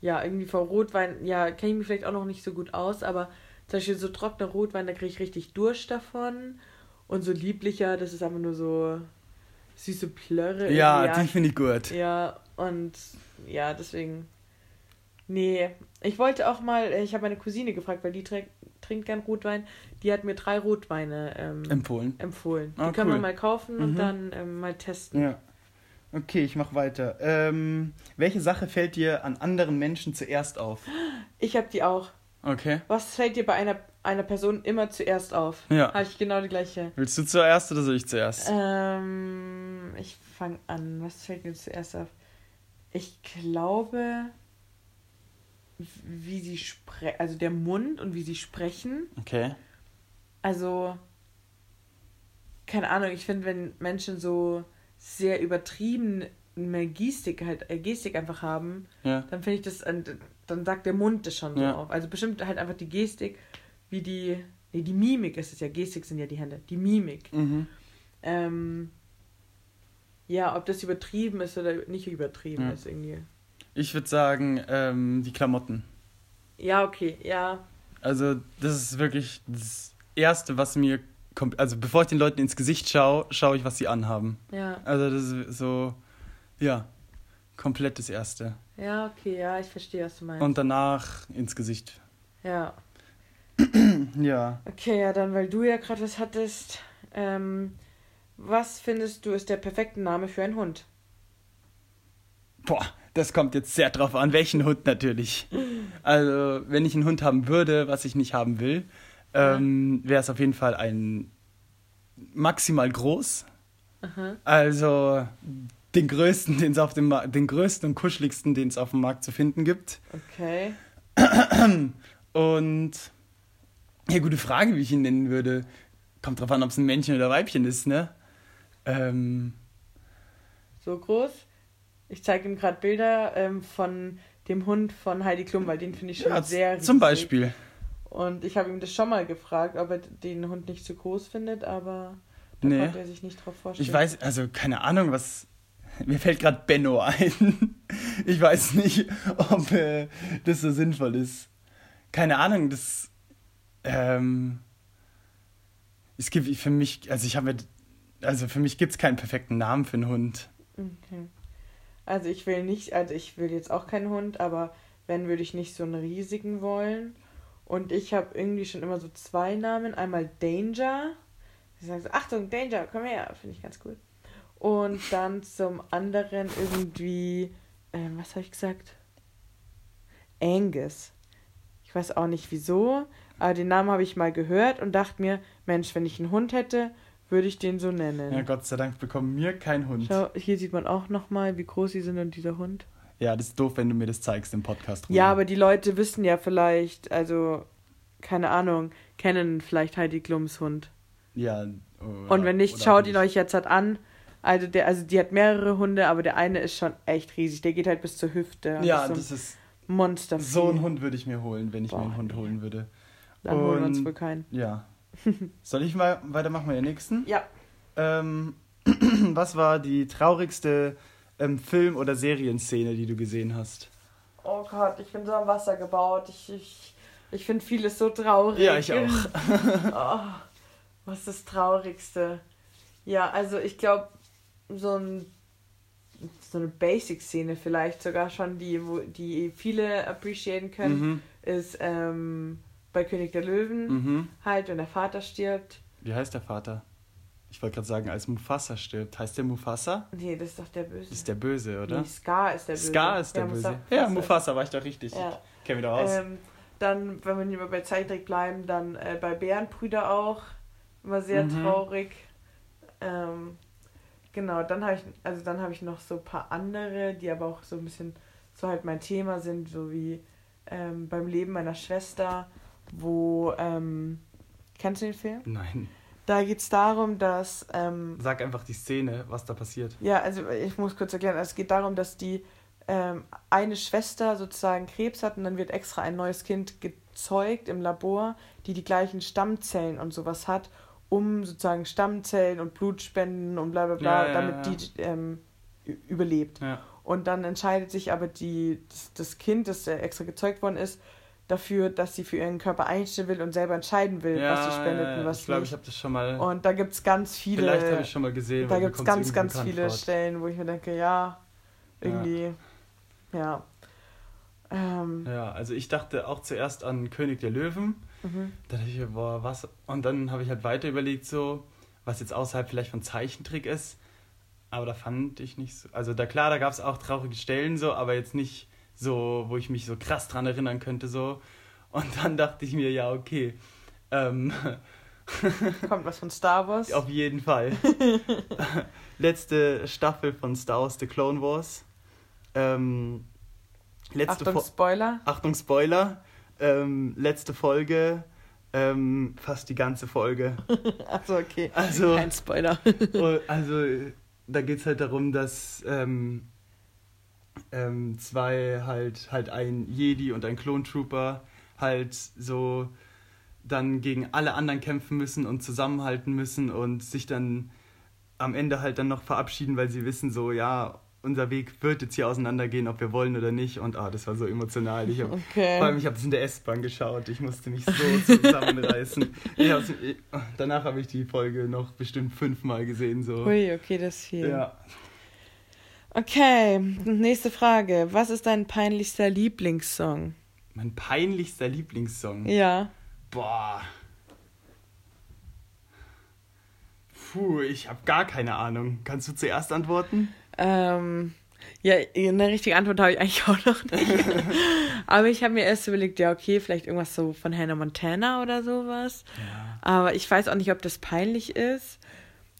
ja, irgendwie vor Rotwein, ja, kenne ich mich vielleicht auch noch nicht so gut aus, aber zum Beispiel so trockener Rotwein, da kriege ich richtig Durst davon. Und so lieblicher, das ist einfach nur so süße Plörre. Ja, die finde ich gut. Ja, und ja, deswegen. Nee, ich wollte auch mal, ich habe meine Cousine gefragt, weil die trinkt, trinkt gern Rotwein. Die hat mir drei Rotweine ähm, Empfohlen. empfohlen. Die Ah, können wir mal kaufen und Mhm. dann ähm, mal testen. Ja. Okay, ich mach weiter. Ähm, welche Sache fällt dir an anderen Menschen zuerst auf? Ich habe die auch. Okay. Was fällt dir bei einer, einer Person immer zuerst auf? Ja. Habe ich genau die gleiche. Willst du zuerst oder soll ich zuerst? Ähm, ich fange an. Was fällt mir zuerst auf? Ich glaube, wie sie sprechen, also der Mund und wie sie sprechen. Okay. Also, keine Ahnung, ich finde, wenn Menschen so sehr übertrieben eine Gestik halt, äh, Gestik einfach haben, Ja. dann finde ich das, dann sagt der Mund das schon so Ja. auf. Also bestimmt halt einfach die Gestik, wie die, nee, die Mimik ist es ja, Gestik sind ja die Hände, die Mimik. Mhm. Ähm, ja, ob das übertrieben ist oder nicht übertrieben Ja. ist irgendwie. Ich würde sagen, ähm, die Klamotten. Ja, okay, ja. Also, das ist wirklich das Erste, was mir. Also, bevor ich den Leuten ins Gesicht schaue, schaue ich, was sie anhaben. Ja, Also, das ist so, ja, komplett das Erste. ja, okay, ja, ich verstehe, was du meinst. Und danach ins Gesicht. ja. Ja. Okay, ja, dann, weil du ja gerade was hattest. Ähm, was findest du ist der perfekte Name für einen Hund? Boah, das kommt jetzt sehr drauf an, welchen Hund natürlich. Also, wenn ich einen Hund haben würde, was ich nicht haben will, ähm, wäre es auf jeden Fall ein maximal groß. Aha. Also den größten, den es auf dem Ma den größten und kuscheligsten, den es auf dem Markt zu finden gibt. Okay. Und ja, gute Frage, wie ich ihn nennen würde. Kommt drauf an, ob es ein Männchen oder Weibchen ist, ne? Ähm, So groß. Ich zeige ihm gerade Bilder ähm, von dem Hund von Heidi Klum, weil den finde ich schon ja, sehr zum riesig. Beispiel. Und ich habe ihm das schon mal gefragt, ob er den Hund nicht zu groß findet, aber da Nee. konnte er sich nicht drauf vorstellen. Ich weiß, also keine Ahnung, was. Mir fällt gerade Benno ein. Ich weiß nicht, ob äh, das so sinnvoll ist. Keine Ahnung, das. Ähm, es gibt für mich, also ich habe. Also für mich gibt es keinen perfekten Namen für einen Hund. Okay. Also ich will nicht, also ich will jetzt auch keinen Hund, aber wenn würde ich nicht so einen riesigen wollen. Und ich habe irgendwie schon immer so zwei Namen. Einmal Danger, Die sagen so, Achtung, Danger, komm her. Finde ich ganz cool. Und dann zum anderen irgendwie, ähm, was habe ich gesagt? Angus. Ich weiß auch nicht wieso, aber den Namen habe ich mal gehört und dachte mir, Mensch, wenn ich einen Hund hätte, würde ich den so nennen. Ja, Gott sei Dank bekommen wir keinen Hund. Schau, hier sieht man auch nochmal, wie groß sie sind und dieser Hund. Ja, das ist doof, wenn du mir das zeigst im Podcast. Ja, aber die Leute wissen ja vielleicht, also, keine Ahnung, kennen vielleicht Heidi Klums Hund. Ja. Oder, und wenn nicht, schaut ihn euch jetzt halt an. Also, der, also die hat mehrere Hunde, aber der eine ist schon echt riesig. Der geht halt bis zur Hüfte. Ja, das, so das ist. Monster. So einen Hund würde ich mir holen, wenn ich Boah, mir einen Hund holen würde. Dann und, holen wir uns wohl keinen. Ja. Soll ich mal weitermachen mit der nächsten? Ja. Ähm, was war die traurigste ähm, Film- oder Serienszene, die du gesehen hast? Oh Gott, ich bin so am Wasser gebaut. Ich, ich, ich finde vieles so traurig. Ja, ich auch. oh, was ist das Traurigste? Ja, also ich glaube, so, ein, so eine Basic-Szene vielleicht sogar schon, die, wo, die viele appreciaten können, mhm. ist ähm, bei König der Löwen, mhm. halt, wenn der Vater stirbt. Wie heißt der Vater? Ich wollte gerade sagen, als Mufasa stirbt. Heißt der Mufasa? Nee, das ist doch der Böse. Das ist der Böse, oder? Nee, Scar ist der Böse. Scar ist der ja, Böse. Mufasa. Ja, Mufasa war ich doch richtig. Ja. Ich kenne mich doch aus. Ähm, dann, wenn wir nicht mehr bei Zeitdreck bleiben, dann äh, bei Bärenbrüder auch. Immer sehr mhm. traurig. Ähm, genau, dann habe ich, also dann habe ich noch so ein paar andere, die aber auch so ein bisschen so halt mein Thema sind, so wie ähm, beim Leben meiner Schwester, wo, ähm, kennst du den Film? Nein. Da geht es darum, dass. Ähm, Sag einfach die Szene, was da passiert. Ja, also ich muss kurz erklären. Es geht darum, dass die ähm, eine Schwester sozusagen Krebs hat und dann wird extra ein neues Kind gezeugt im Labor, die die gleichen Stammzellen und sowas hat, um sozusagen Stammzellen und Blutspenden und bla bla bla, ja, ja, damit ja. die ähm, überlebt. Und dann entscheidet sich aber die, das, das Kind, das extra gezeugt worden ist, dafür, dass sie für ihren Körper einstellen will und selber entscheiden will, ja, was sie spendet ja, und was ich glaub, nicht. Ich glaube, ich habe das schon mal. Und da gibt es ganz viele. Vielleicht habe ich schon mal gesehen. Da gibt es ganz, ganz viele fort. Stellen, wo ich mir denke, ja, irgendwie, ja. Ja. Ähm, ja, also ich dachte auch zuerst an König der Löwen. Mhm. Da dachte ich, boah, was? Und dann habe ich halt weiter überlegt, so, was jetzt außerhalb vielleicht von Zeichentrick ist. Aber da fand ich nicht so. Also da klar, da gab es auch traurige Stellen so, aber jetzt nicht so, wo ich mich so krass dran erinnern könnte, so. Und dann dachte ich mir, ja, okay. Ähm, Kommt was von Star Wars? Auf jeden Fall. letzte Staffel von Star Wars The Clone Wars. Ähm, letzte Achtung, Fo Spoiler. Achtung, Spoiler. Ähm, letzte Folge. Ähm, fast die ganze Folge. Achso, okay. Also, Kein Spoiler. Oh, also, da geht es halt darum, dass ähm, ähm, zwei halt, halt ein Jedi und ein Clone Trooper halt so dann gegen alle anderen kämpfen müssen und zusammenhalten müssen und sich dann am Ende halt dann noch verabschieden, weil sie wissen so, ja, unser Weg wird jetzt hier auseinandergehen, ob wir wollen oder nicht. Und ah, das war so emotional. Ich hab, okay. Vor allem, ich habe es in der S-Bahn geschaut. Ich musste mich so zusammenreißen. danach habe ich die Folge noch bestimmt fünfmal gesehen. So. Ui, okay, das ist viel. Ja. Okay, nächste Frage. Was ist dein peinlichster Lieblingssong? Mein peinlichster Lieblingssong? Ja. Boah. Puh, ich habe gar keine Ahnung. Kannst du zuerst antworten? Ähm, ja, eine richtige Antwort habe ich eigentlich auch noch nicht. Aber ich habe mir erst überlegt, ja, okay, vielleicht irgendwas so von Hannah Montana oder sowas. Ja. Aber ich weiß auch nicht, ob das peinlich ist.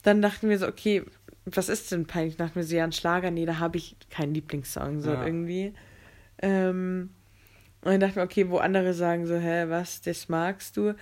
Dann dachten wir so, okay, was ist denn peinlich? Ich dachte mir so, ja, ein Schlager, nee, da habe ich keinen Lieblingssong, so ja. irgendwie. Ähm, und dann dachte ich mir, okay, wo andere sagen so, hä, was, das magst du?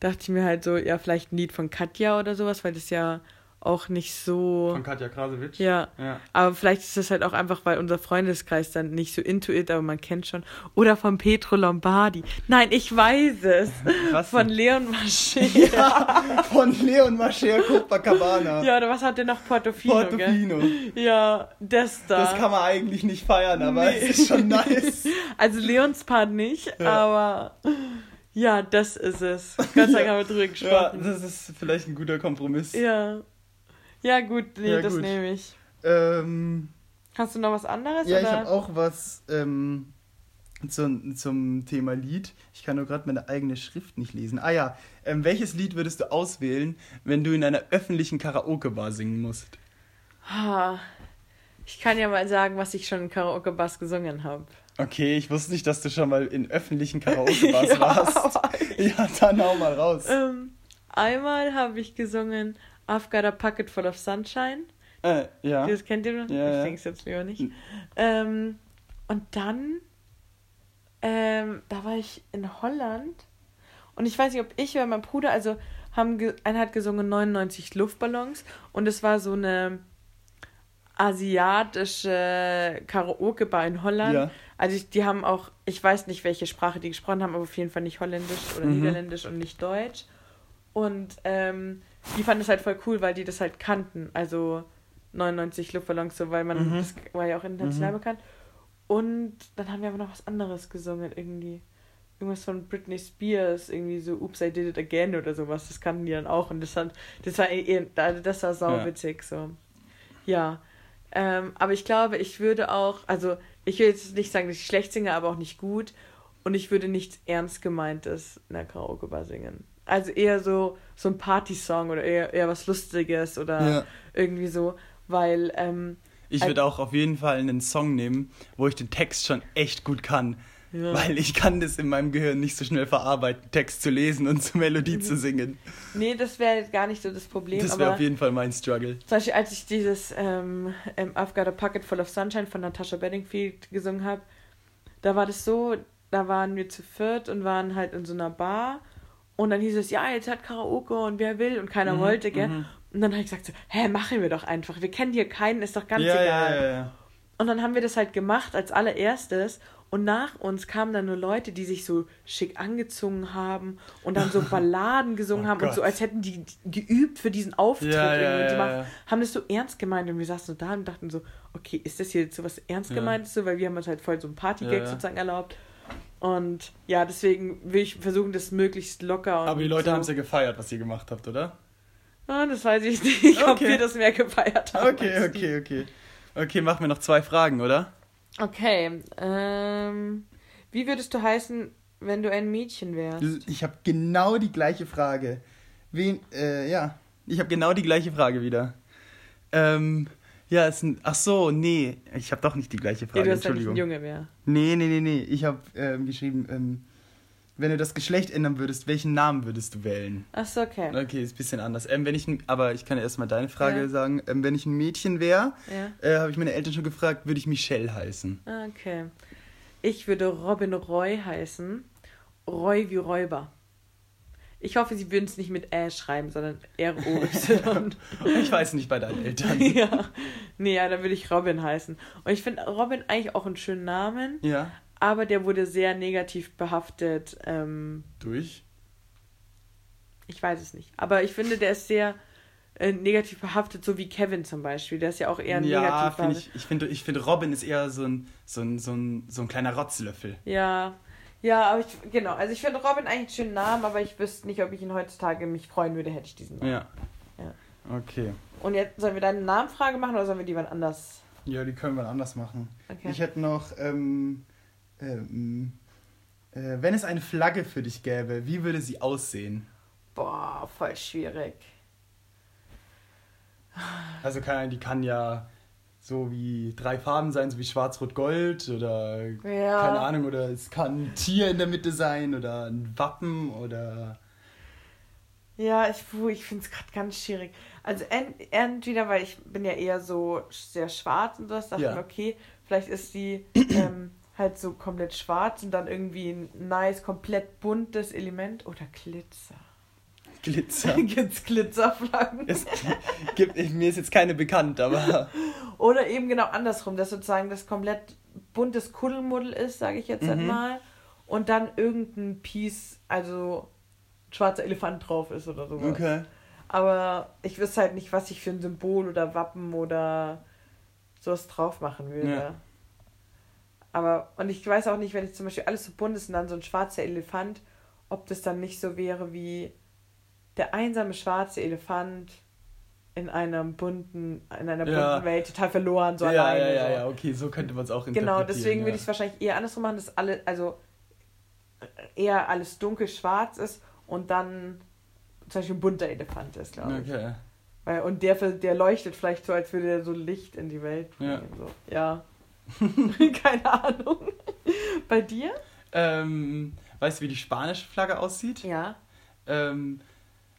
Dachte ich mir halt so, ja, vielleicht ein Lied von Katja oder sowas, weil das ja auch nicht so. Von Katja Krasowitsch? Ja. ja. Aber vielleicht ist das halt auch einfach, weil unser Freundeskreis dann nicht so into it, aber man kennt schon. Oder von Petro Lombardi. Nein, ich weiß es. Was? Von Leon Mascher. Ja, von Leon Mascher Copacabana. Ja, oder was hat der noch? Portofino. Portofino. Gell? Ja, das da. Das kann man eigentlich nicht feiern, aber nee. es ist schon nice. Also Leons Part nicht, ja. aber. Ja, das ist es. Gott sei Dank haben wir drüber gesprochen. Ja, das ist vielleicht ein guter Kompromiss. Ja. Ja, gut, nee, ja, das nehme ich. Ähm, Hast du noch was anderes? Ja, oder? ich habe auch was. Ähm, zum, zum Thema Lied. Ich kann nur gerade meine eigene Schrift nicht lesen. Ah ja, ähm, welches Lied würdest du auswählen, wenn du in einer öffentlichen Karaoke-Bar singen musst? Ha, ich kann ja mal sagen, was ich schon in Karaoke-Bars gesungen habe. Okay, ich wusste nicht, dass du schon mal in öffentlichen Karaoke-Bars ja, warst. ja, dann hau mal raus. Ähm, einmal habe ich gesungen I've got a pocket full of sunshine. Äh, ja. Das kennt ihr noch? Ja, ich ja. denke es jetzt lieber nicht. Ähm, und dann, ähm, da war ich in Holland und ich weiß nicht, ob ich oder mein Bruder, also haben, einer hat gesungen 99 Luftballons und es war so eine asiatische Karaoke-Bar in Holland. Ja. Also ich, die haben auch, ich weiß nicht, welche Sprache die gesprochen haben, aber auf jeden Fall nicht Holländisch oder mhm. Niederländisch und nicht Deutsch. Und ähm, die fanden es halt voll cool, weil die das halt kannten. Also 99 Luftballons, so, weil man, mhm. das war ja auch international mhm. bekannt. Und dann haben wir aber noch was anderes gesungen, irgendwie. Irgendwas von Britney Spears, irgendwie so Oops, I Did It Again oder sowas. Das kannten die dann auch. Und das, hat, das war eh, das war sauwitzig, ja. so. Ja. Ähm, aber ich glaube, ich würde auch, also ich will jetzt nicht sagen, dass ich schlecht singe, aber auch nicht gut. Und ich würde nichts ernst gemeintes in der Karaoke-Bar singen. Also eher so, so ein Party-Song oder eher, eher was Lustiges oder ja. irgendwie so weil. Ähm, ich würde auch auf jeden Fall einen Song nehmen, wo ich den Text schon echt gut kann. Ja. Weil ich kann das in meinem Gehirn nicht so schnell verarbeiten, Text zu lesen und zur Melodie mhm. zu singen. Nee, das wäre gar nicht so das Problem. Das wäre auf jeden Fall mein Struggle. Zum Beispiel, als ich dieses ähm, I've Got a Pocket Full of Sunshine von Natasha Bedingfield gesungen habe, da war das so, da waren wir zu viert und waren halt in so einer Bar und dann hieß es, ja, jetzt hat Karaoke und wer will und keiner mhm, wollte, gell? Mhm. Und dann habe ich gesagt so, hä, machen wir doch einfach. Wir kennen hier keinen, ist doch ganz ja, egal. Ja, ja, und dann haben wir das halt gemacht als allererstes. Und nach uns kamen dann nur Leute, die sich so schick angezogen haben und dann so Balladen gesungen oh haben Gott. und so, als hätten die geübt für diesen Auftritt. Machen, haben das so ernst gemeint und wir saßen so da und dachten so, okay, ist das hier jetzt so was ernst gemeintes so, weil wir haben uns halt voll so ein Partygag sozusagen erlaubt. Und ja, deswegen will ich versuchen, das möglichst locker. Aber die Leute so. haben es ja gefeiert, was ihr gemacht habt, oder? Ah, das weiß ich nicht, okay. ob wir das mehr gefeiert haben. Okay, okay, okay. Okay, machen wir noch zwei Fragen, oder? Okay. Ähm, wie würdest du heißen, wenn du ein Mädchen wärst? Ich habe genau die gleiche Frage. Wen, äh, ja. Ich habe genau die gleiche Frage wieder. Ähm, ja, ist ein. Ach so, nee. Ich habe doch nicht die gleiche Frage. Ja, du hast Entschuldigung. Halt nicht ein Junge mehr. Nee, nee, nee, nee. Ich habe ähm, geschrieben, ähm, wenn du das Geschlecht ändern würdest, welchen Namen würdest du wählen? Ach so, okay. Okay, ist ein bisschen anders. Ähm, wenn ich, aber ich kann ja erstmal deine Frage ja. sagen. Ähm, wenn ich ein Mädchen wäre, ja. äh, habe ich meine Eltern schon gefragt, würde ich Michelle heißen. Okay. Ich würde Robin Roy heißen. Roy wie Räuber. Ich hoffe, sie würden es nicht mit Ä schreiben, sondern R-O-Y. ich weiß nicht bei deinen Eltern. ja. Nee, ja, dann würde ich Robin heißen. Und ich finde Robin eigentlich auch einen schönen Namen. Ja aber der wurde sehr negativ behaftet. Ähm, Durch? Ich weiß es nicht. Aber ich finde, der ist sehr äh, negativ behaftet, so wie Kevin zum Beispiel. Der ist ja auch eher ja, negativ behaftet. Ich, ich finde, ich find, Robin ist eher so ein, so, ein, so, ein, so ein kleiner Rotzlöffel. Ja. Ja, aber ich, genau. Also ich finde Robin eigentlich einen schönen Namen, aber ich wüsste nicht, ob ich ihn heutzutage mich freuen würde, hätte ich diesen Namen. Ja. ja. Okay. Und jetzt sollen wir deine Namenfrage machen oder sollen wir die wann anders? Ja, die können wir anders machen. Okay. Ich hätte noch, ähm, ähm, äh, wenn es eine Flagge für dich gäbe, wie würde sie aussehen? Boah, voll schwierig. Also kann, die kann ja so wie drei Farben sein, so wie Schwarz-Rot-Gold oder ja. keine Ahnung, oder es kann ein Tier in der Mitte sein oder ein Wappen oder. Ja, ich, ich finde es gerade ganz schwierig. Also ent, entweder, weil ich bin ja eher so sehr schwarz und so, dachte ja. ich, okay, vielleicht ist die ähm, halt so komplett schwarz und dann irgendwie ein nice, komplett buntes Element oder Glitzer. Glitzer. Gibt's Glitzerflaggen? Es gibt, mir ist jetzt keine bekannt, aber. Oder eben genau andersrum, dass sozusagen das komplett buntes Kuddelmuddel ist, sage ich jetzt mhm. mal. Und dann irgendein Piece, also schwarzer Elefant drauf ist oder sowas. Okay. Aber ich wüsste halt nicht, was ich für ein Symbol oder Wappen oder sowas drauf machen würde. Ja. Aber, und ich weiß auch nicht, wenn ich zum Beispiel alles so bunt ist und dann so ein schwarzer Elefant, ob das dann nicht so wäre wie der einsame schwarze Elefant in einem bunten, in einer bunten Ja. Welt total verloren, so ja, alleine. ja, ja, ja, okay, so könnte man es auch Genau, interpretieren. deswegen ja. würde ich es wahrscheinlich eher andersrum machen, dass alle, also eher alles dunkel-schwarz ist und dann zum Beispiel ein bunter Elefant ist, glaube ich. Okay. Weil, und der, der leuchtet vielleicht so, als würde er so Licht in die Welt Ja. bringen. So. Ja. Keine Ahnung. Bei dir? Ähm, weißt du, wie die spanische Flagge aussieht? Ja. Ähm,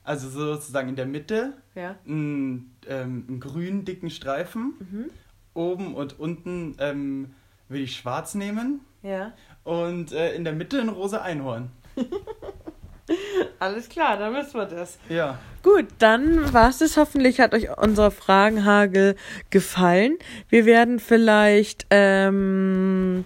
also sozusagen in der Mitte Ja. einen, ähm, einen grünen dicken Streifen. Mhm. Oben und unten ähm, würde ich schwarz nehmen. Ja. Und äh, in der Mitte ein rosa Einhorn. Alles klar, dann wissen wir das. Ja. Gut, dann war's es. Hoffentlich hat euch unser Fragenhagel gefallen. Wir werden vielleicht ähm,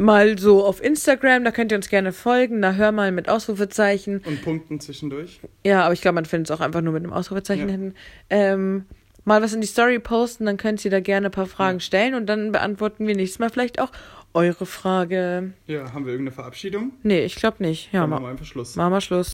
mal so auf Instagram, da könnt ihr uns gerne folgen. Da hör mal mit Ausrufezeichen. Und Punkten zwischendurch. Ja, aber ich glaube, man findet es auch einfach nur mit einem Ausrufezeichen Ja. hinten. Ähm, mal was in die Story posten, dann könnt ihr da gerne ein paar Fragen Ja. stellen und dann beantworten wir nächstes Mal vielleicht auch eure Frage. Ja, haben wir irgendeine Verabschiedung? Nee, ich glaube nicht. Ja, machen wir einfach Schluss. machen wir Schluss.